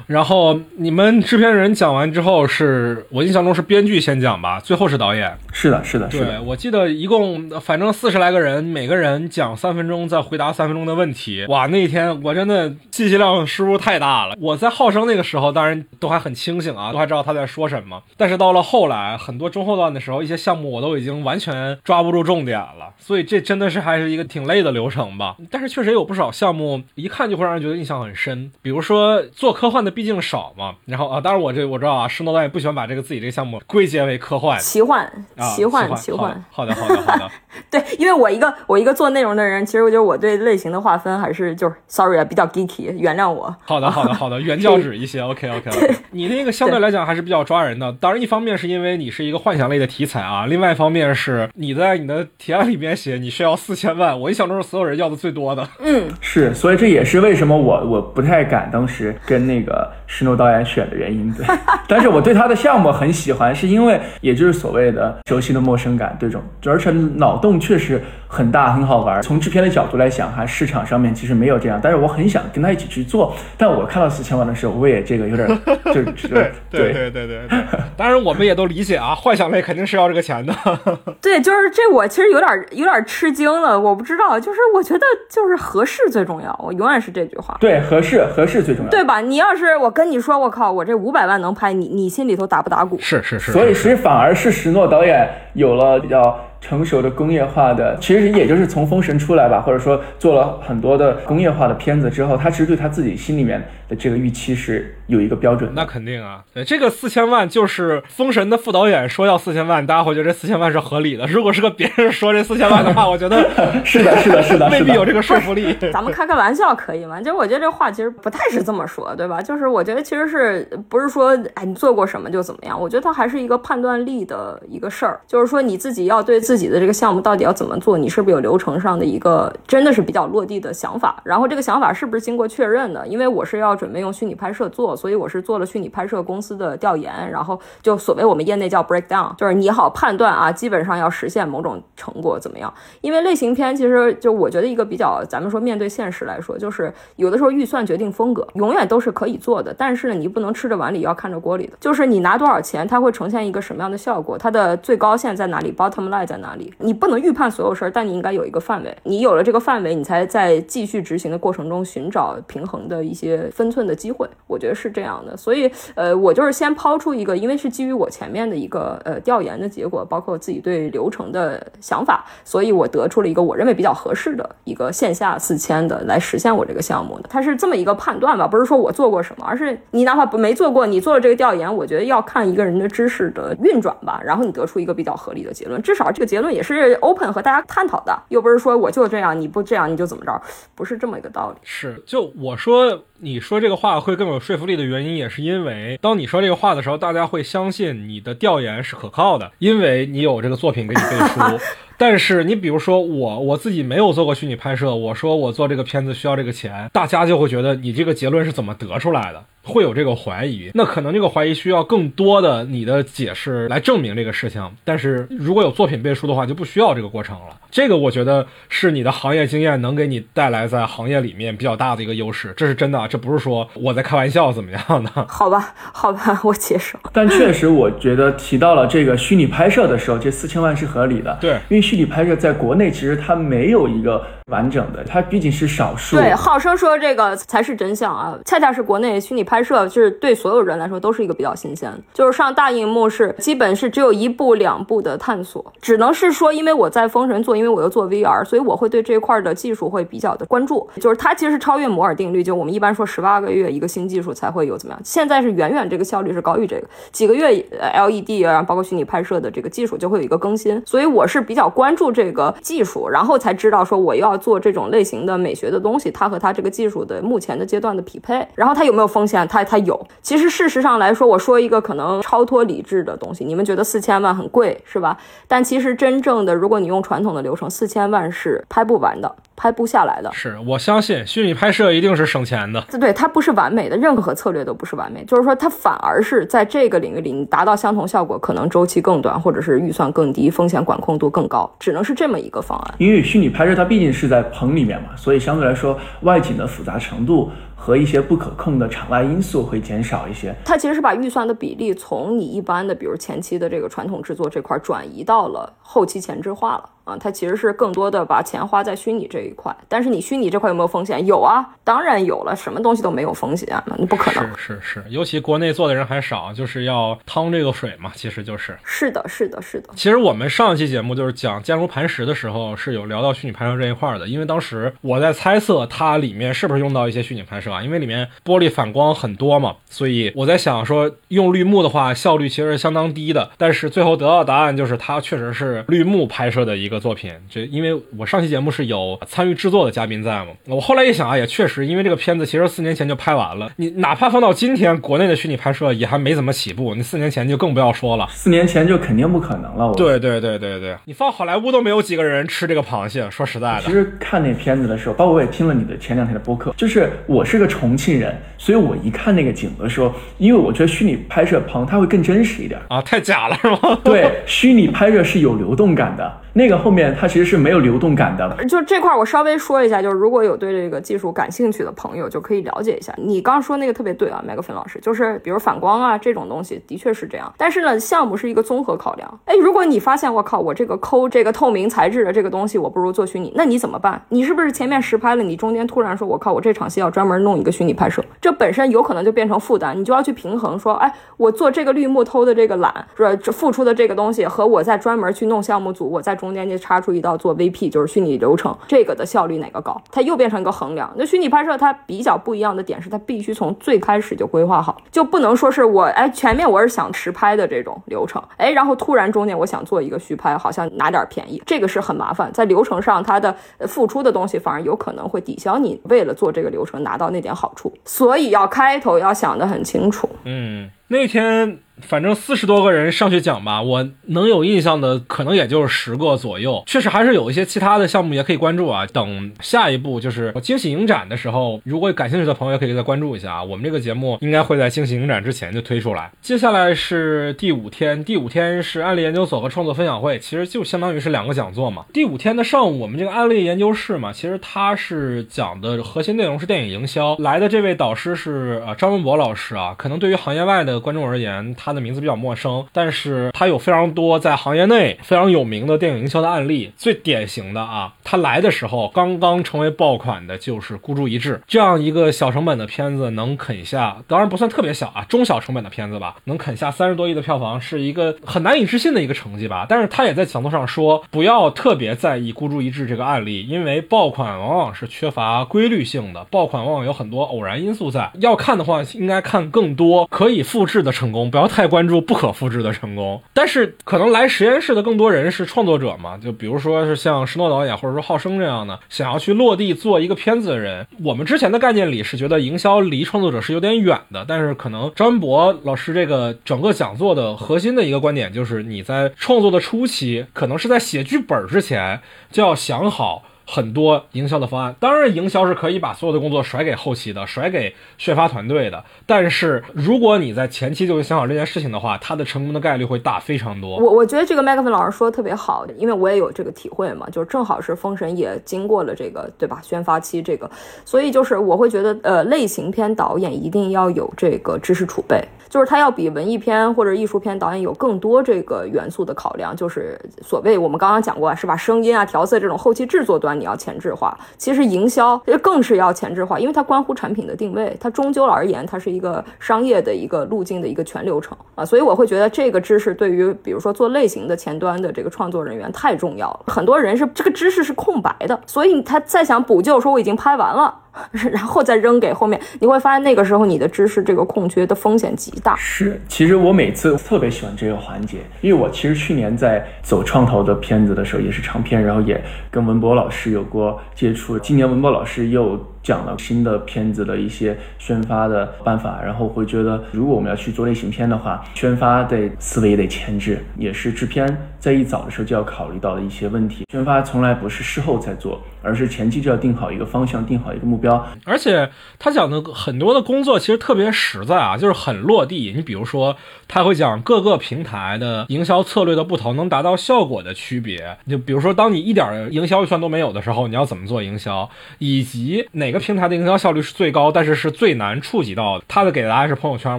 然后你们制片人讲完之后，是我印象中是编剧先讲吧，最后是导演。是的，是的，对，我记得一共反正四十来个人，每个人讲三分钟，再回答三分钟的问题。哇，那一天我真的信息量输入太大了。我在浩生那个时候，当然都还很清醒啊，都还知道他在说什么。但是到了后来，很多中后段的时候，一些项目我都已经完全抓不住重点了。所以这真的是还是一个挺累的流程吧。但是确实有不少项目一看就会让人觉得印象很深，比如说做科幻的。毕竟少嘛，然后啊，当然我这我知道啊，施诺导演不喜欢把这个自己这个项目归结为科幻、奇幻、奇幻、奇幻。好的，好的，好的。对，因为我一个我一个做内容的人，其实我觉得我对类型的划分还是就是，sorry 啊，比较 geeky，原谅我。好的，好的，好的，原教旨一些，OK，OK。你那个相对来讲还是比较抓人的。当然，一方面是因为你是一个幻想类的题材啊，另外一方面是你在你的提案里面写你需要四千万，我印象中是所有人要的最多的。嗯，是，所以这也是为什么我我不太敢当时跟那个。施诺导演选的原因对，但是我对他的项目很喜欢，是因为也就是所谓的熟悉的陌生感这种，而且脑洞确实很大，很好玩。从制片的角度来讲，哈，市场上面其实没有这样，但是我很想跟他一起去做。但我看到四千万的时候，我也这个有点 就对对对对对。当然我们也都理解啊，幻想类肯定是要这个钱的。对，就是这我其实有点有点吃惊了，我不知道，就是我觉得就是合适最重要，我永远是这句话。对，合适合适最重要，对吧？你要是我。跟你说，我靠，我这五百万能拍你，你心里头打不打鼓？是是是。所以其实反而是石诺导演有了比较。成熟的工业化的，其实也就是从封神出来吧，或者说做了很多的工业化的片子之后，他其实对他自己心里面的这个预期是有一个标准。那肯定啊，对这个四千万就是封神的副导演说要四千万，大家会觉得这四千万是合理的。如果是个别人说这四千万的话，我觉得 是的，是的，是的，未必有这个说服力。咱们开开玩笑可以吗？就我觉得这话其实不太是这么说，对吧？就是我觉得其实是不是说哎你做过什么就怎么样？我觉得它还是一个判断力的一个事儿，就是说你自己要对自己的这个项目。到底要怎么做？你是不是有流程上的一个真的是比较落地的想法？然后这个想法是不是经过确认的？因为我是要准备用虚拟拍摄做，所以我是做了虚拟拍摄公司的调研，然后就所谓我们业内叫 breakdown，就是你好判断啊，基本上要实现某种成果怎么样？因为类型片其实就我觉得一个比较，咱们说面对现实来说，就是有的时候预算决定风格，永远都是可以做的，但是呢，你不能吃着碗里要看着锅里的，就是你拿多少钱，它会呈现一个什么样的效果，它的最高线在哪里，bottom line 在哪里。你不能预判所有事儿，但你应该有一个范围。你有了这个范围，你才在继续执行的过程中寻找平衡的一些分寸的机会。我觉得是这样的。所以，呃，我就是先抛出一个，因为是基于我前面的一个呃调研的结果，包括自己对流程的想法，所以我得出了一个我认为比较合适的一个线下四千的来实现我这个项目的。它是这么一个判断吧，不是说我做过什么，而是你哪怕不没做过，你做了这个调研，我觉得要看一个人的知识的运转吧，然后你得出一个比较合理的结论，至少这个结论也是 open 和大家探讨的，又不是说我就这样，你不这样你就怎么着，不是这么一个道理。是，就我说你说这个话会更有说服力的原因，也是因为当你说这个话的时候，大家会相信你的调研是可靠的，因为你有这个作品给你背书。但是你比如说我我自己没有做过虚拟拍摄，我说我做这个片子需要这个钱，大家就会觉得你这个结论是怎么得出来的？会有这个怀疑，那可能这个怀疑需要更多的你的解释来证明这个事情。但是如果有作品背书的话，就不需要这个过程了。这个我觉得是你的行业经验能给你带来在行业里面比较大的一个优势，这是真的，这不是说我在开玩笑怎么样的？好吧，好吧，我接受。但确实，我觉得提到了这个虚拟拍摄的时候，这四千万是合理的。对，因为虚拟拍摄在国内其实它没有一个完整的，它毕竟是少数。对，号称说这个才是真相啊，恰恰是国内虚拟拍拍摄就是对所有人来说都是一个比较新鲜的，就是上大荧幕是基本是只有一步两步的探索，只能是说因为我在封神做。因为我又做 VR，所以我会对这一块的技术会比较的关注。就是它其实是超越摩尔定律，就我们一般说十八个月一个新技术才会有怎么样，现在是远远这个效率是高于这个几个月 LED 啊，包括虚拟拍摄的这个技术就会有一个更新。所以我是比较关注这个技术，然后才知道说我要做这种类型的美学的东西，它和它这个技术的目前的阶段的匹配，然后它有没有风险？它它有。其实事实上来说，我说一个可能超脱理智的东西，你们觉得四千万很贵是吧？但其实真正的，如果你用传统的流程，四千万是拍不完的，拍不下来的。是我相信虚拟拍摄一定是省钱的。对，它不是完美的，任何策略都不是完美。就是说，它反而是在这个领域里，你达到相同效果，可能周期更短，或者是预算更低，风险管控度更高，只能是这么一个方案。因为虚拟拍摄它毕竟是在棚里面嘛，所以相对来说外景的复杂程度。和一些不可控的场外因素会减少一些。它其实是把预算的比例从你一般的，比如前期的这个传统制作这块转移到了后期前置化了啊。它其实是更多的把钱花在虚拟这一块。但是你虚拟这块有没有风险？有啊，当然有了。什么东西都没有风险那不可能。是是是，尤其国内做的人还少，就是要趟这个水嘛。其实就是。是的，是的，是的。其实我们上一期节目就是讲坚如磐石的时候，是有聊到虚拟拍摄这一块的。因为当时我在猜测它里面是不是用到一些虚拟拍摄。啊？因为里面玻璃反光很多嘛，所以我在想说用绿幕的话，效率其实是相当低的。但是最后得到的答案就是它确实是绿幕拍摄的一个作品。这因为我上期节目是有参与制作的嘉宾在嘛，我后来一想啊，也确实，因为这个片子其实四年前就拍完了，你哪怕放到今天，国内的虚拟拍摄也还没怎么起步，你四年前就更不要说了。四年前就肯定不可能了。对对对对对，你放好莱坞都没有几个人吃这个螃蟹。说实在的，其实看那片子的时候，包括我也听了你的前两天的播客，就是我是。是个重庆人，所以我一看那个景的时候，因为我觉得虚拟拍摄棚它会更真实一点啊，太假了是吗？对，虚拟拍摄是有流动感的。那个后面它其实是没有流动感的，就这块我稍微说一下，就是如果有对这个技术感兴趣的朋友，就可以了解一下。你刚说那个特别对啊，麦克芬老师，就是比如反光啊这种东西，的确是这样。但是呢，项目是一个综合考量。哎，如果你发现我靠，我这个抠这个透明材质的这个东西，我不如做虚拟，那你怎么办？你是不是前面实拍了，你中间突然说我靠，我这场戏要专门弄一个虚拟拍摄，这本身有可能就变成负担，你就要去平衡说，哎，我做这个绿幕偷的这个懒，是吧付出的这个东西和我在专门去弄项目组，我在中。中间就插出一道做 VP，就是虚拟流程，这个的效率哪个高？它又变成一个衡量。那虚拟拍摄它比较不一样的点是，它必须从最开始就规划好，就不能说是我哎前面我是想实拍的这种流程，哎，然后突然中间我想做一个虚拍，好像拿点便宜，这个是很麻烦。在流程上，它的付出的东西反而有可能会抵消你为了做这个流程拿到那点好处，所以要开头要想得很清楚。嗯，那天。反正四十多个人上去讲吧，我能有印象的可能也就是十个左右。确实还是有一些其他的项目也可以关注啊。等下一步就是惊喜影展的时候，如果感兴趣的朋友也可以再关注一下啊。我们这个节目应该会在惊喜影展之前就推出来。接下来是第五天，第五天是案例研究所和创作分享会，其实就相当于是两个讲座嘛。第五天的上午，我们这个案例研究室嘛，其实它是讲的核心内容是电影营销。来的这位导师是呃张文博老师啊，可能对于行业外的观众而言，他的名字比较陌生，但是他有非常多在行业内非常有名的电影营销的案例。最典型的啊，他来的时候刚刚成为爆款的就是《孤注一掷》这样一个小成本的片子，能啃下，当然不算特别小啊，中小成本的片子吧，能啃下三十多亿的票房，是一个很难以置信的一个成绩吧。但是他也在讲座上说，不要特别在意《孤注一掷》这个案例，因为爆款往往是缺乏规律性的，爆款往往有很多偶然因素在。要看的话，应该看更多可以复制的成功，不要太关注不可复制的成功。但是可能来实验室的更多人是创作者嘛，就比如说是像施诺导演或者说浩生这样的，想要去落地做一个片子的人。我们之前的概念里是觉得营销离创作者是有点远的，但是可能张文博老师这个整个讲座的核心的一个观点就是你在创作的初期，可能是在写剧本之前就要想好。很多营销的方案，当然营销是可以把所有的工作甩给后期的，甩给宣发团队的。但是如果你在前期就想好这件事情的话，它的成功的概率会大非常多。我我觉得这个麦克芬老师说的特别好，因为我也有这个体会嘛，就是正好是封神也经过了这个对吧宣发期这个，所以就是我会觉得呃类型片导演一定要有这个知识储备。就是他要比文艺片或者艺术片导演有更多这个元素的考量，就是所谓我们刚刚讲过是吧？声音啊、调色这种后期制作端你要前置化，其实营销更是要前置化，因为它关乎产品的定位，它终究而言它是一个商业的一个路径的一个全流程啊。所以我会觉得这个知识对于比如说做类型的前端的这个创作人员太重要了。很多人是这个知识是空白的，所以他再想补救说我已经拍完了。然后再扔给后面，你会发现那个时候你的知识这个空缺的风险极大。是，其实我每次特别喜欢这个环节，因为我其实去年在走创投的片子的时候也是长片，然后也跟文博老师有过接触。今年文博老师又。讲了新的片子的一些宣发的办法，然后会觉得，如果我们要去做类型片的话，宣发的思维得前置，也是制片在一早的时候就要考虑到的一些问题。宣发从来不是事后再做，而是前期就要定好一个方向，定好一个目标。而且他讲的很多的工作其实特别实在啊，就是很落地。你比如说，他会讲各个平台的营销策略的不同，能达到效果的区别。就比如说，当你一点营销预算都没有的时候，你要怎么做营销，以及哪个。平台的营销效率是最高，但是是最难触及到的。他的给的答案是朋友圈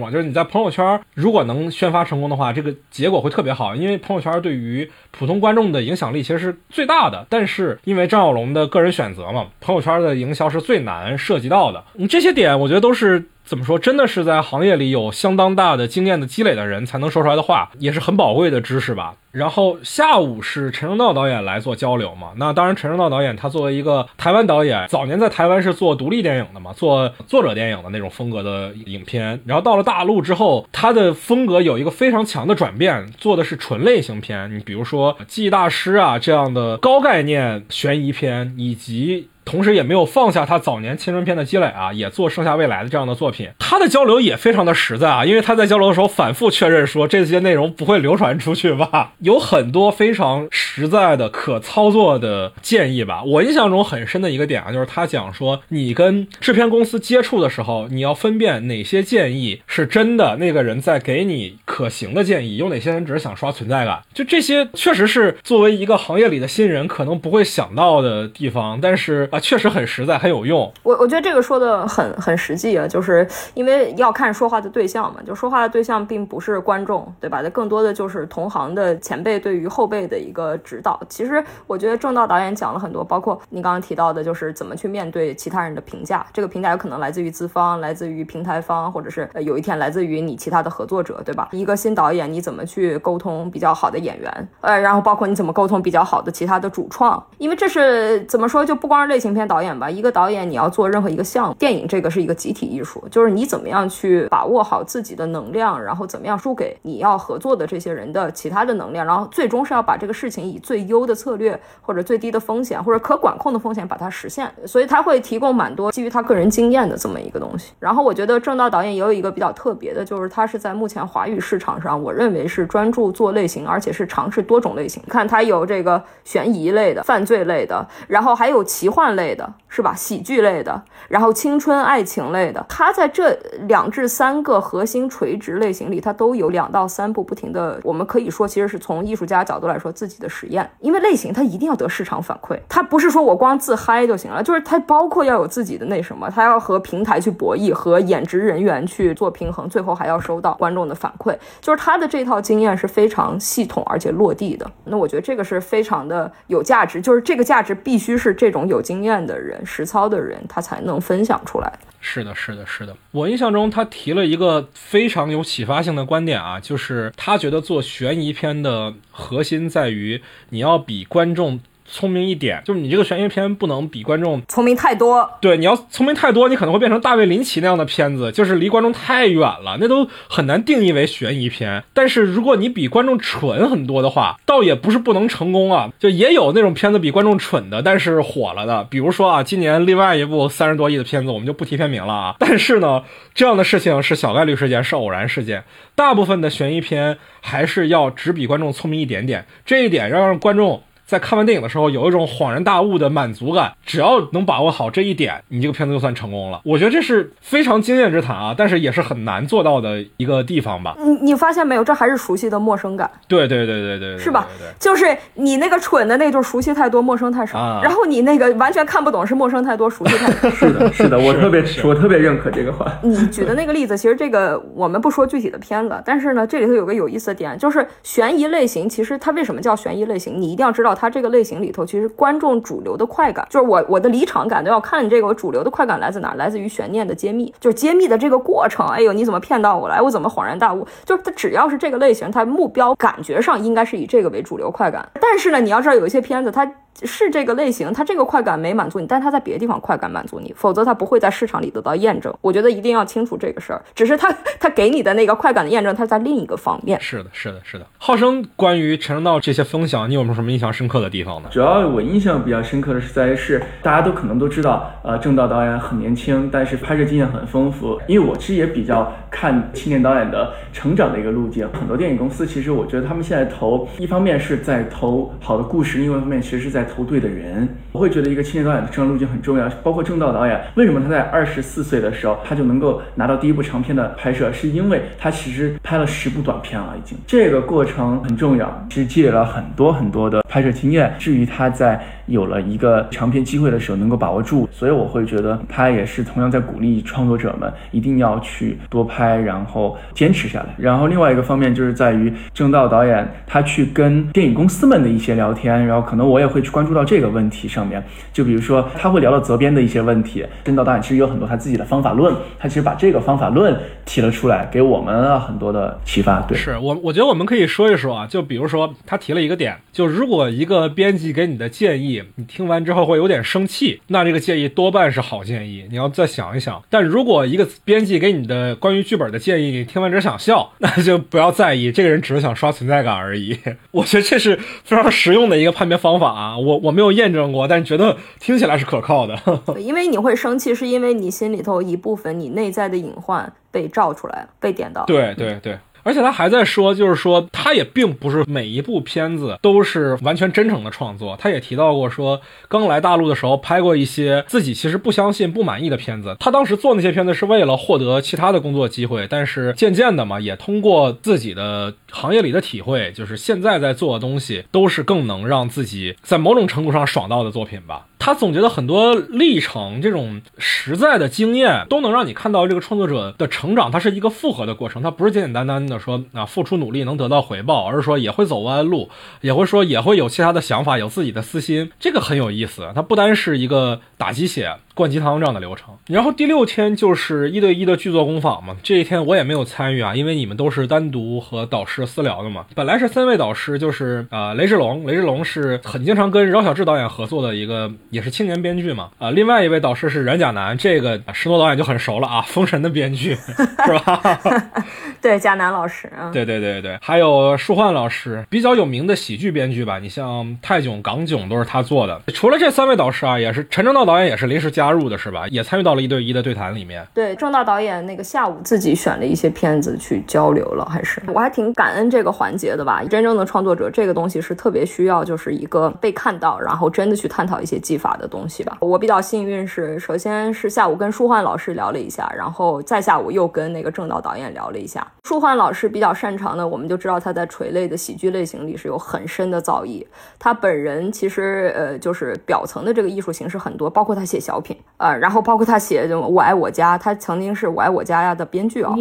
嘛，就是你在朋友圈如果能宣发成功的话，这个结果会特别好，因为朋友圈对于普通观众的影响力其实是最大的。但是因为张小龙的个人选择嘛，朋友圈的营销是最难涉及到的。你这些点我觉得都是。怎么说？真的是在行业里有相当大的经验的积累的人才能说出来的话，也是很宝贵的知识吧。然后下午是陈正道导演来做交流嘛？那当然，陈正道导演他作为一个台湾导演，早年在台湾是做独立电影的嘛，做作者电影的那种风格的影片。然后到了大陆之后，他的风格有一个非常强的转变，做的是纯类型片。你比如说《记忆大师》啊这样的高概念悬疑片，以及。同时也没有放下他早年青春片的积累啊，也做《盛夏未来》的这样的作品。他的交流也非常的实在啊，因为他在交流的时候反复确认说这些内容不会流传出去吧，有很多非常实在的可操作的建议吧。我印象中很深的一个点啊，就是他讲说你跟制片公司接触的时候，你要分辨哪些建议是真的，那个人在给你可行的建议，有哪些人只是想刷存在感。就这些确实是作为一个行业里的新人可能不会想到的地方，但是。确实很实在，很有用。我我觉得这个说的很很实际啊，就是因为要看说话的对象嘛，就说话的对象并不是观众，对吧？那更多的就是同行的前辈对于后辈的一个指导。其实我觉得正道导演讲了很多，包括你刚刚提到的，就是怎么去面对其他人的评价。这个评价有可能来自于资方，来自于平台方，或者是有一天来自于你其他的合作者，对吧？一个新导演你怎么去沟通比较好的演员？呃，然后包括你怎么沟通比较好的其他的主创？因为这是怎么说，就不光是类。型片导演吧，一个导演你要做任何一个项目，电影这个是一个集体艺术，就是你怎么样去把握好自己的能量，然后怎么样输给你要合作的这些人的其他的能量，然后最终是要把这个事情以最优的策略或者最低的风险或者可管控的风险把它实现。所以他会提供蛮多基于他个人经验的这么一个东西。然后我觉得正道导演也有一个比较特别的，就是他是在目前华语市场上，我认为是专注做类型，而且是尝试多种类型。看他有这个悬疑类的、犯罪类的，然后还有奇幻。类的是吧？喜剧类的，然后青春爱情类的，它在这两至三个核心垂直类型里，它都有两到三部不停的。我们可以说，其实是从艺术家角度来说，自己的实验，因为类型它一定要得市场反馈，它不是说我光自嗨就行了，就是它包括要有自己的那什么，它要和平台去博弈，和演职人员去做平衡，最后还要收到观众的反馈，就是他的这套经验是非常系统而且落地的。那我觉得这个是非常的有价值，就是这个价值必须是这种有经经验的人、实操的人他才能分享出来。是的，是的，是的。我印象中他提了一个非常有启发性的观点啊，就是他觉得做悬疑片的核心在于你要比观众。聪明一点，就是你这个悬疑片不能比观众聪明太多。对，你要聪明太多，你可能会变成大卫林奇那样的片子，就是离观众太远了，那都很难定义为悬疑片。但是如果你比观众蠢很多的话，倒也不是不能成功啊。就也有那种片子比观众蠢的，但是火了的。比如说啊，今年另外一部三十多亿的片子，我们就不提片名了啊。但是呢，这样的事情是小概率事件，是偶然事件。大部分的悬疑片还是要只比观众聪明一点点，这一点要让观众。在看完电影的时候，有一种恍然大悟的满足感。只要能把握好这一点，你这个片子就算成功了。我觉得这是非常经验之谈啊，但是也是很难做到的一个地方吧。你你发现没有，这还是熟悉的陌生感。对对对对对，是吧？就是你那个蠢的那，就熟悉太多，陌生太少。然后你那个完全看不懂，是陌生太多，熟悉太少。是的，是的，我特别我特别认可这个话。你举的那个例子，其实这个我们不说具体的片子，但是呢，这里头有个有意思的点，就是悬疑类型，其实它为什么叫悬疑类型？你一定要知道，它这个类型里头。其实观众主流的快感，就是我我的离场感都要看这个，我主流的快感来自哪？来自于悬念的揭秘，就是揭秘的这个过程。哎呦，你怎么骗到我来？我怎么恍然大悟？就是它只要是这个类型，它目标感觉上应该是以这个为主流快感。但是呢，你要知道有一些片子它。是这个类型，它这个快感没满足你，但它在别的地方快感满足你，否则它不会在市场里得到验证。我觉得一定要清楚这个事儿。只是它它给你的那个快感的验证，它在另一个方面。是的，是的，是的。浩生，关于陈正道这些分享，你有没有什么印象深刻的地方呢？主要我印象比较深刻的是在于是大家都可能都知道，呃，正道导演很年轻，但是拍摄经验很丰富。因为我其实也比较看青年导演的成长的一个路径。很多电影公司其实我觉得他们现在投，一方面是在投好的故事，另外一方面其实是在在投对的人。我会觉得一个青年导演的成长路径很重要，包括正道导演，为什么他在二十四岁的时候他就能够拿到第一部长片的拍摄，是因为他其实拍了十部短片了，已经这个过程很重要，是积累了很多很多的拍摄经验。至于他在有了一个长片机会的时候能够把握住，所以我会觉得他也是同样在鼓励创作者们一定要去多拍，然后坚持下来。然后另外一个方面就是在于正道导演他去跟电影公司们的一些聊天，然后可能我也会关注到这个问题上面。就比如说他会聊到责编的一些问题，正道导演其实有很多他自己的方法论，他其实把这个方法论提了出来，给我们很多的启发。对，是我我觉得我们可以说一说啊，就比如说他提了一个点，就如果一个编辑给你的建议。你听完之后会有点生气，那这个建议多半是好建议，你要再想一想。但如果一个编辑给你的关于剧本的建议，你听完只想笑，那就不要在意，这个人只是想刷存在感而已。我觉得这是非常实用的一个判别方法啊，我我没有验证过，但是觉得听起来是可靠的。因为你会生气，是因为你心里头一部分你内在的隐患被照出来了，被点到。对对对。而且他还在说，就是说，他也并不是每一部片子都是完全真诚的创作。他也提到过，说刚来大陆的时候拍过一些自己其实不相信、不满意的片子。他当时做那些片子是为了获得其他的工作机会，但是渐渐的嘛，也通过自己的行业里的体会，就是现在在做的东西都是更能让自己在某种程度上爽到的作品吧。他总结了很多历程，这种实在的经验都能让你看到这个创作者的成长，它是一个复合的过程，它不是简简单单的说啊付出努力能得到回报，而是说也会走弯路，也会说也会有其他的想法，有自己的私心，这个很有意思。它不单是一个打鸡血。灌鸡汤这样的流程，然后第六天就是一对一的剧作工坊嘛。这一天我也没有参与啊，因为你们都是单独和导师私聊的嘛。本来是三位导师，就是啊，雷志龙，雷志龙是很经常跟饶晓志导演合作的一个，也是青年编剧嘛。啊，另外一位导师是冉甲南，这个石诺导演就很熟了啊，封神的编剧 是吧？对，贾南老师啊。对对对对，还有舒焕老师，比较有名的喜剧编剧吧。你像泰囧、港囧都是他做的。除了这三位导师啊，也是陈正道导演也是临时加入的，是吧？也参与到了一对一的对谈里面。对，正道导演那个下午自己选了一些片子去交流了，还是我还挺感恩这个环节的吧。真正的创作者这个东西是特别需要，就是一个被看到，然后真的去探讨一些技法的东西吧。我比较幸运是，首先是下午跟舒焕老师聊了一下，然后再下午又跟那个正道导演聊了一下。舒焕老师比较擅长的，我们就知道他在垂类的喜剧类型里是有很深的造诣。他本人其实呃就是表层的这个艺术形式很多，包括他写小品，呃，然后包括他写《我爱我家》，他曾经是我爱我家呀的编剧啊。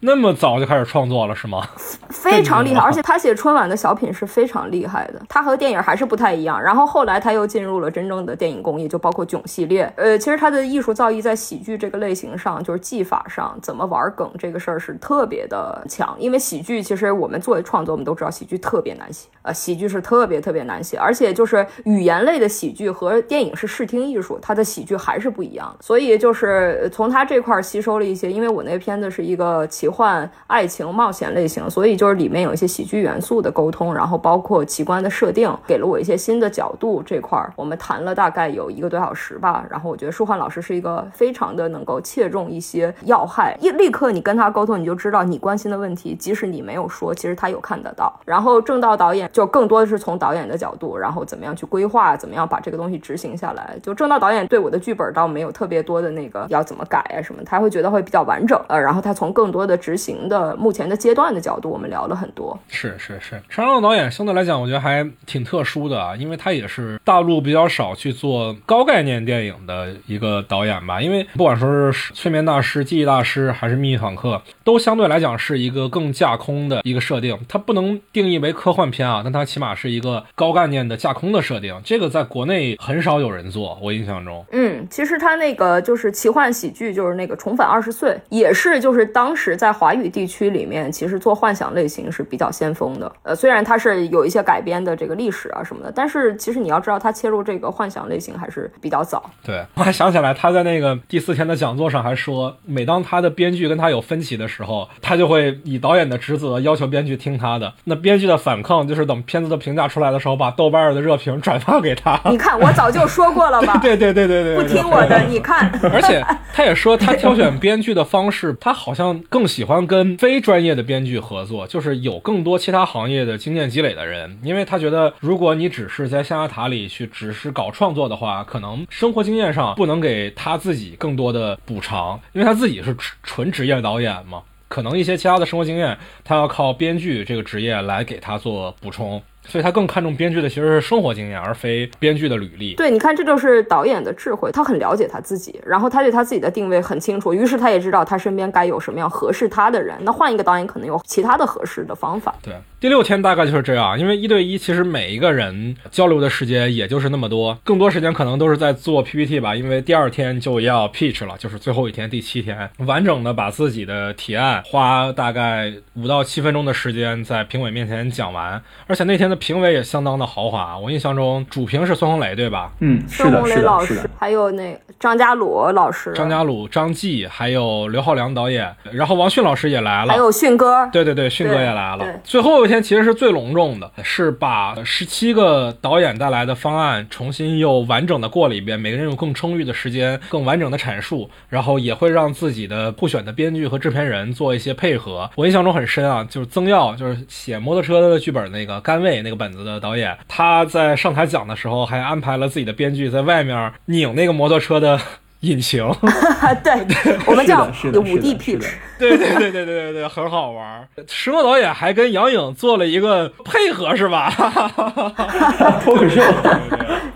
那么早就开始创作了是吗？非常厉害，而且他写春晚的小品是非常厉害的。他和电影还是不太一样。然后后来他又进入了真正的电影工业，就包括囧系列。呃，其实他的艺术造诣在喜剧这个类型上，就是技法上怎么玩梗这个事儿是特别的强。因为喜剧其实我们作为创作，我们都知道喜剧特别难写。呃，喜剧是特别特别难写，而且就是语言类的喜剧和电影是视听艺术，它的喜剧还是不一样。所以就是从他这块吸收了一些，因为我那个片子是一个奇。换爱情冒险类型，所以就是里面有一些喜剧元素的沟通，然后包括奇观的设定，给了我一些新的角度。这块儿我们谈了大概有一个多小时吧。然后我觉得舒焕老师是一个非常的能够切中一些要害，一立刻你跟他沟通，你就知道你关心的问题，即使你没有说，其实他有看得到。然后正道导演就更多的是从导演的角度，然后怎么样去规划，怎么样把这个东西执行下来。就正道导演对我的剧本倒没有特别多的那个要怎么改啊什么，他会觉得会比较完整。呃，然后他从更多的。执行的目前的阶段的角度，我们聊了很多。是是是，陈少导演相对来讲，我觉得还挺特殊的啊，因为他也是大陆比较少去做高概念电影的一个导演吧。因为不管说是《催眠大师》《记忆大师》还是《秘密访客》，都相对来讲是一个更架空的一个设定。它不能定义为科幻片啊，但它起码是一个高概念的架空的设定。这个在国内很少有人做，我印象中。嗯，其实他那个就是奇幻喜剧，就是那个《重返二十岁》，也是就是当时在。在华语地区里面，其实做幻想类型是比较先锋的。呃，虽然它是有一些改编的这个历史啊什么的，但是其实你要知道，他切入这个幻想类型还是比较早。对，我还想起来，他在那个第四天的讲座上还说，每当他的编剧跟他有分歧的时候，他就会以导演的职责要求编剧听他的。那编剧的反抗就是等片子的评价出来的时候，把豆瓣的热评转发给他。你看，我早就说过了吧？对对对对对，不听我的，你看。而且他也说，他挑选编剧的方式，他好像更喜。喜欢跟非专业的编剧合作，就是有更多其他行业的经验积累的人，因为他觉得，如果你只是在象牙塔里去只是搞创作的话，可能生活经验上不能给他自己更多的补偿，因为他自己是纯职业导演嘛，可能一些其他的生活经验，他要靠编剧这个职业来给他做补充。所以他更看重编剧的其实是生活经验，而非编剧的履历。对，你看，这就是导演的智慧。他很了解他自己，然后他对他自己的定位很清楚，于是他也知道他身边该有什么样合适他的人。那换一个导演，可能有其他的合适的方法。对，第六天大概就是这样，因为一对一其实每一个人交流的时间也就是那么多，更多时间可能都是在做 PPT 吧。因为第二天就要 pitch 了，就是最后一天，第七天，完整的把自己的提案花大概五到七分钟的时间在评委面前讲完，而且那天的。评委也相当的豪华，我印象中主评是孙红雷，对吧？嗯，孙红雷老师，还有那张家鲁老师，张家鲁、张继，还有刘浩良导演，然后王迅老师也来了，还有迅哥，对对对，迅哥也来了。最后一天其实是最隆重的，是把十七个导演带来的方案重新又完整的过了一遍，每个人有更充裕的时间，更完整的阐述，然后也会让自己的不选的编剧和制片人做一些配合。我印象中很深啊，就是曾耀，就是写摩托车的剧本那个甘卫。那个本子的导演，他在上台讲的时候，还安排了自己的编剧在外面拧那个摩托车的引擎。对，我们叫五 D P。对对对对对对对，很好玩。石墨导演还跟杨颖做了一个配合，是吧？脱口秀。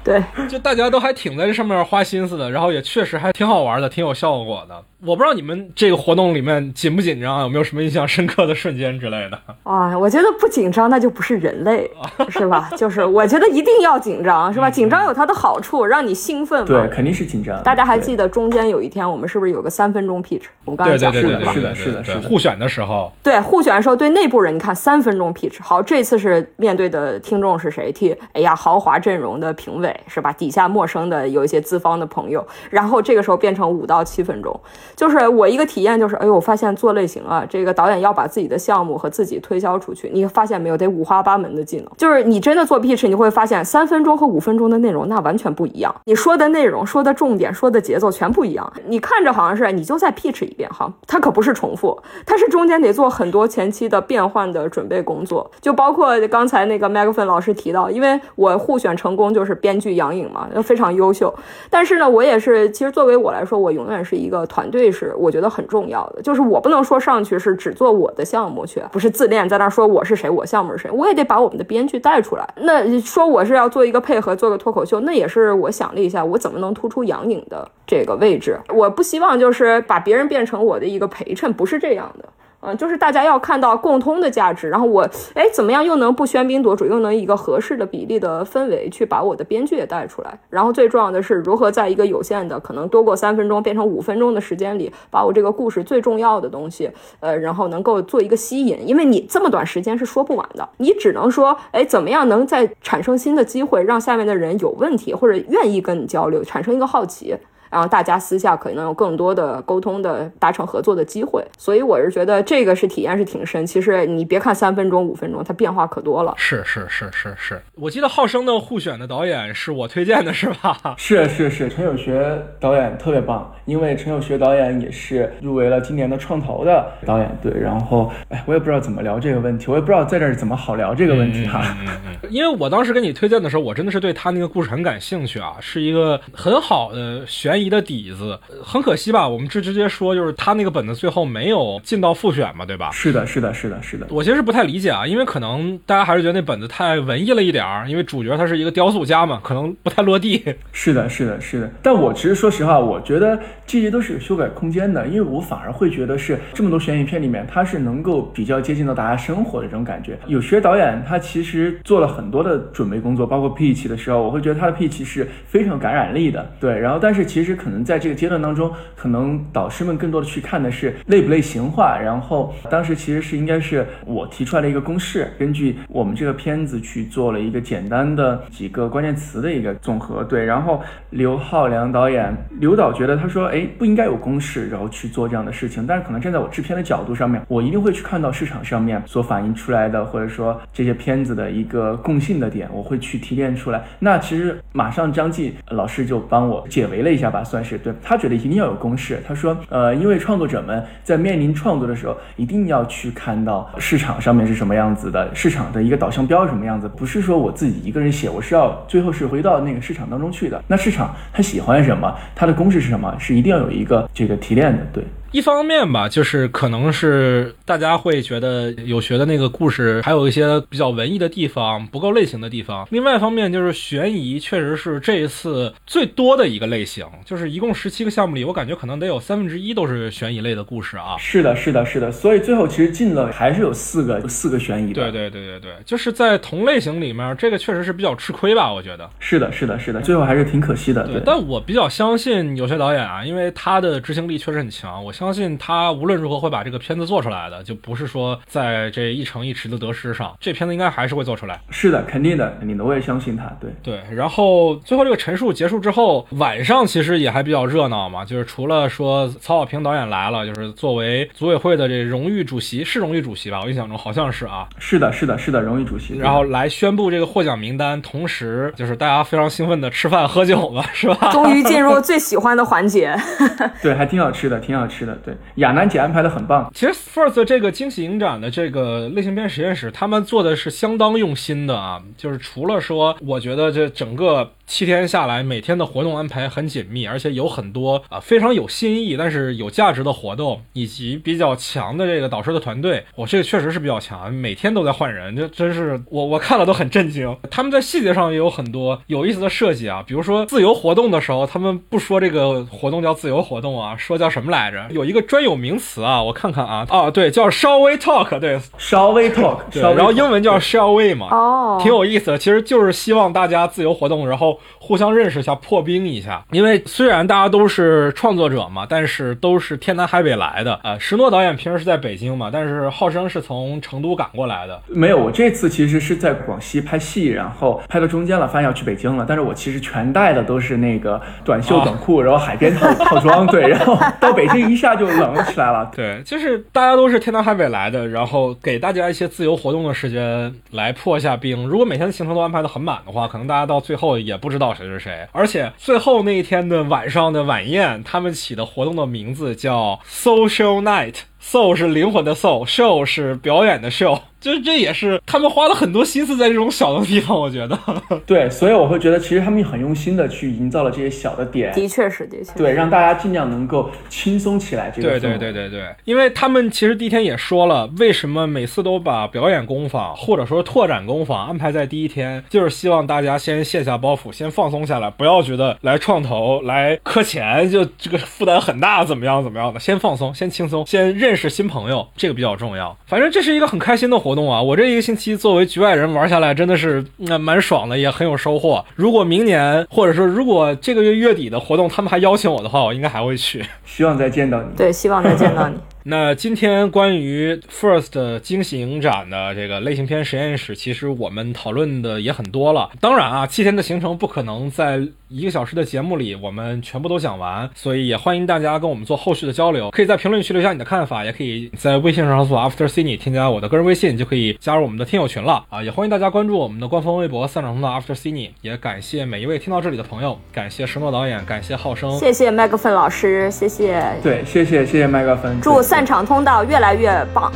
对，就大家都还挺在这上面花心思的，然后也确实还挺好玩的，挺有效果的。我不知道你们这个活动里面紧不紧张，有没有什么印象深刻的瞬间之类的？啊，我觉得不紧张那就不是人类，是吧？就是我觉得一定要紧张，是吧？紧张有它的好处，让你兴奋。对，肯定是紧张。大家还记？记得中间有一天我们是不是有个三分钟 pitch？我们刚才讲过吧？对对对是的是的是的互选的时候，对互选的时候，对内部人，你看三分钟 pitch，好，这次是面对的听众是谁？替哎呀豪华阵容的评委是吧？底下陌生的有一些资方的朋友，然后这个时候变成五到七分钟，就是我一个体验就是，哎呦，我发现做类型啊，这个导演要把自己的项目和自己推销出去，你发现没有，得五花八门的技能，就是你真的做 pitch，你会发现三分钟和五分钟的内容那完全不一样，你说的内容、说的重点、说的节奏做全不一样，你看着好像是你就再 pitch 一遍哈，它可不是重复，它是中间得做很多前期的变换的准备工作，就包括刚才那个麦克芬老师提到，因为我互选成功就是编剧杨颖嘛，非常优秀，但是呢，我也是，其实作为我来说，我永远是一个团队是我觉得很重要的，就是我不能说上去是只做我的项目去，不是自恋在那说我是谁，我项目是谁，我也得把我们的编剧带出来。那说我是要做一个配合，做个脱口秀，那也是我想了一下，我怎么能突出杨颖的这个位置？我不希望就是把别人变成我的一个陪衬，不是这样的。嗯，就是大家要看到共通的价值，然后我哎怎么样又能不喧宾夺主，又能一个合适的比例的氛围去把我的编剧也带出来，然后最重要的是如何在一个有限的可能多过三分钟变成五分钟的时间里，把我这个故事最重要的东西，呃，然后能够做一个吸引，因为你这么短时间是说不完的，你只能说哎怎么样能再产生新的机会，让下面的人有问题或者愿意跟你交流，产生一个好奇。然后大家私下可能有更多的沟通的达成合作的机会，所以我是觉得这个是体验是挺深。其实你别看三分钟、五分钟，它变化可多了。是是是是是，我记得浩生的互选的导演是我推荐的，是吧？是是是，陈友学导演特别棒，因为陈友学导演也是入围了今年的创投的导演对。然后，哎，我也不知道怎么聊这个问题，我也不知道在这儿怎么好聊这个问题哈、嗯嗯嗯，因为我当时跟你推荐的时候，我真的是对他那个故事很感兴趣啊，是一个很好的悬疑的底子。很可惜吧，我们直直接说，就是他那个本子最后没有进到复选嘛，对吧？是的，是的，是的，是的。我其实不太理解啊，因为可能大家还是觉得那本子太文艺了一点儿，因为主角他是一个雕塑家嘛，可能不太落地。是的，是的，是的。但我其实说实话，我觉得这些都是有修改空间的，因为我反而会觉得是这么多悬疑片里面，它是能够比较接近到大家生活的这种感觉。有些导演他其实做了很多的准备工作，包括 pitch 的时候，我会觉得他的 pitch 是非常有感染力的。对，然后但是其实可能在这个阶段当中，可能导师们更多的去看的是类不类型化。然后当时其实是应该是我提出来的一个公式，根据我们这个片子去做了一个简单的几个关键词的一个总和。对，然后刘浩良导演，刘导觉得他说，哎，不应该有公式，然后去做这样的事情。但是可能站在我制片的角度上面，我一定会去看到市场上面所反映出来的，或者说这些片子的一个共性的点，我会去提炼出来。那其实马上张继老师就帮我解围了一下吧，算是对他觉得一定要有公式。他说，呃，因为创作者们在面临创作的时候，一定要去看到市场上面是什么样子的，市场的一个导向标是什么样子，不是说我自己一个人写，我是要最后是回到那个市场当中去的。那市场他喜欢什么，他的公式是什么，是一定要有一个这个提炼的，对。一方面吧，就是可能是大家会觉得有学的那个故事还有一些比较文艺的地方，不够类型的地方。另外一方面就是悬疑确实是这一次最多的一个类型，就是一共十七个项目里，我感觉可能得有三分之一都是悬疑类的故事啊。是的，是的，是的。所以最后其实进了还是有四个四个悬疑的。对对对对对，就是在同类型里面，这个确实是比较吃亏吧，我觉得。是的，是的，是的，最后还是挺可惜的。对，但我比较相信有些导演啊，因为他的执行力确实很强，我相信他无论如何会把这个片子做出来的，就不是说在这一城一池的得失上，这片子应该还是会做出来。是的，肯定的，肯定的，我也相信他。对对，然后最后这个陈述结束之后，晚上其实也还比较热闹嘛，就是除了说曹保平导演来了，就是作为组委会的这荣誉主席，是荣誉主席吧？我印象中好像是啊。是的，是的，是的，荣誉主席。然后来宣布这个获奖名单，同时就是大家非常兴奋的吃饭喝酒嘛，是吧？终于进入最喜欢的环节。对，还挺好吃的，挺好吃的。对，亚楠姐安排的很棒。其实 First 这个惊喜影展的这个类型片实验室，他们做的是相当用心的啊。就是除了说，我觉得这整个七天下来，每天的活动安排很紧密，而且有很多啊非常有新意但是有价值的活动，以及比较强的这个导师的团队，我这个确实是比较强，每天都在换人，这真是我我看了都很震惊。他们在细节上也有很多有意思的设计啊，比如说自由活动的时候，他们不说这个活动叫自由活动啊，说叫什么来着？有一个专有名词啊，我看看啊，啊对，叫 shall we talk，对，稍微 talk，对，然后英文叫 shall we 嘛，哦，挺有意思的。其实就是希望大家自由活动，然后互相认识一下，破冰一下。因为虽然大家都是创作者嘛，但是都是天南海北来的。呃，石诺导演平时是在北京嘛，但是浩生是从成都赶过来的。没有，我这次其实是在广西拍戏，然后拍到中间了，发现要去北京了。但是我其实全带的都是那个短袖短裤，然后海边套套装，对，然后到北京一下就冷起来了。对，就是大家都是天南海北来的，然后给大家一些自由活动的时间来破一下冰。如果每天的行程都安排的很满的话，可能大家到最后也不知道谁是谁。而且最后那一天的晚上的晚宴，他们起的活动的名字叫 Social Night Night，Soul 是灵魂的 Soul，Show 是表演的 Show。就是这也是他们花了很多心思在这种小的地方，我觉得。对，所以我会觉得其实他们很用心的去营造了这些小的点。的确是，的确。对，让大家尽量能够轻松起来。这个对对对对对，因为他们其实第一天也说了，为什么每次都把表演工坊或者说拓展工坊安排在第一天，就是希望大家先卸下包袱，先放松下来，不要觉得来创投来磕钱就这个负担很大，怎么样怎么样的，先放松，先轻松，先认识新朋友，这个比较重要。反正这是一个很开心的活。活动啊！我这一个星期作为局外人玩下来，真的是那蛮爽的，也很有收获。如果明年或者说如果这个月月底的活动他们还邀请我的话，我应该还会去。希望再见到你。对，希望再见到你。那今天关于 First 惊喜影展的这个类型片实验室，其实我们讨论的也很多了。当然啊，七天的行程不可能在一个小时的节目里我们全部都讲完，所以也欢迎大家跟我们做后续的交流。可以在评论区留下你的看法，也可以在微信上搜索 After Cine，添加我的个人微信就可以加入我们的听友群了啊！也欢迎大家关注我们的官方微博散场通道 After Cine。也感谢每一位听到这里的朋友，感谢石诺导演，感谢浩生，谢谢麦克芬老师，谢谢。对，谢谢谢谢麦克芬，祝。散场通道越来越棒，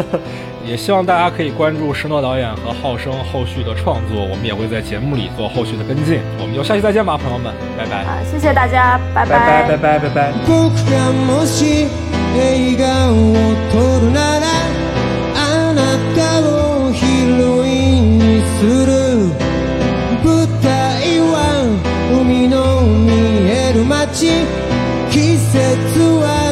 也希望大家可以关注石诺导演和浩生后续的创作，我们也会在节目里做后续的跟进。我们就下期再见吧，朋友们，拜拜。啊，谢谢大家，拜拜拜拜拜拜。夏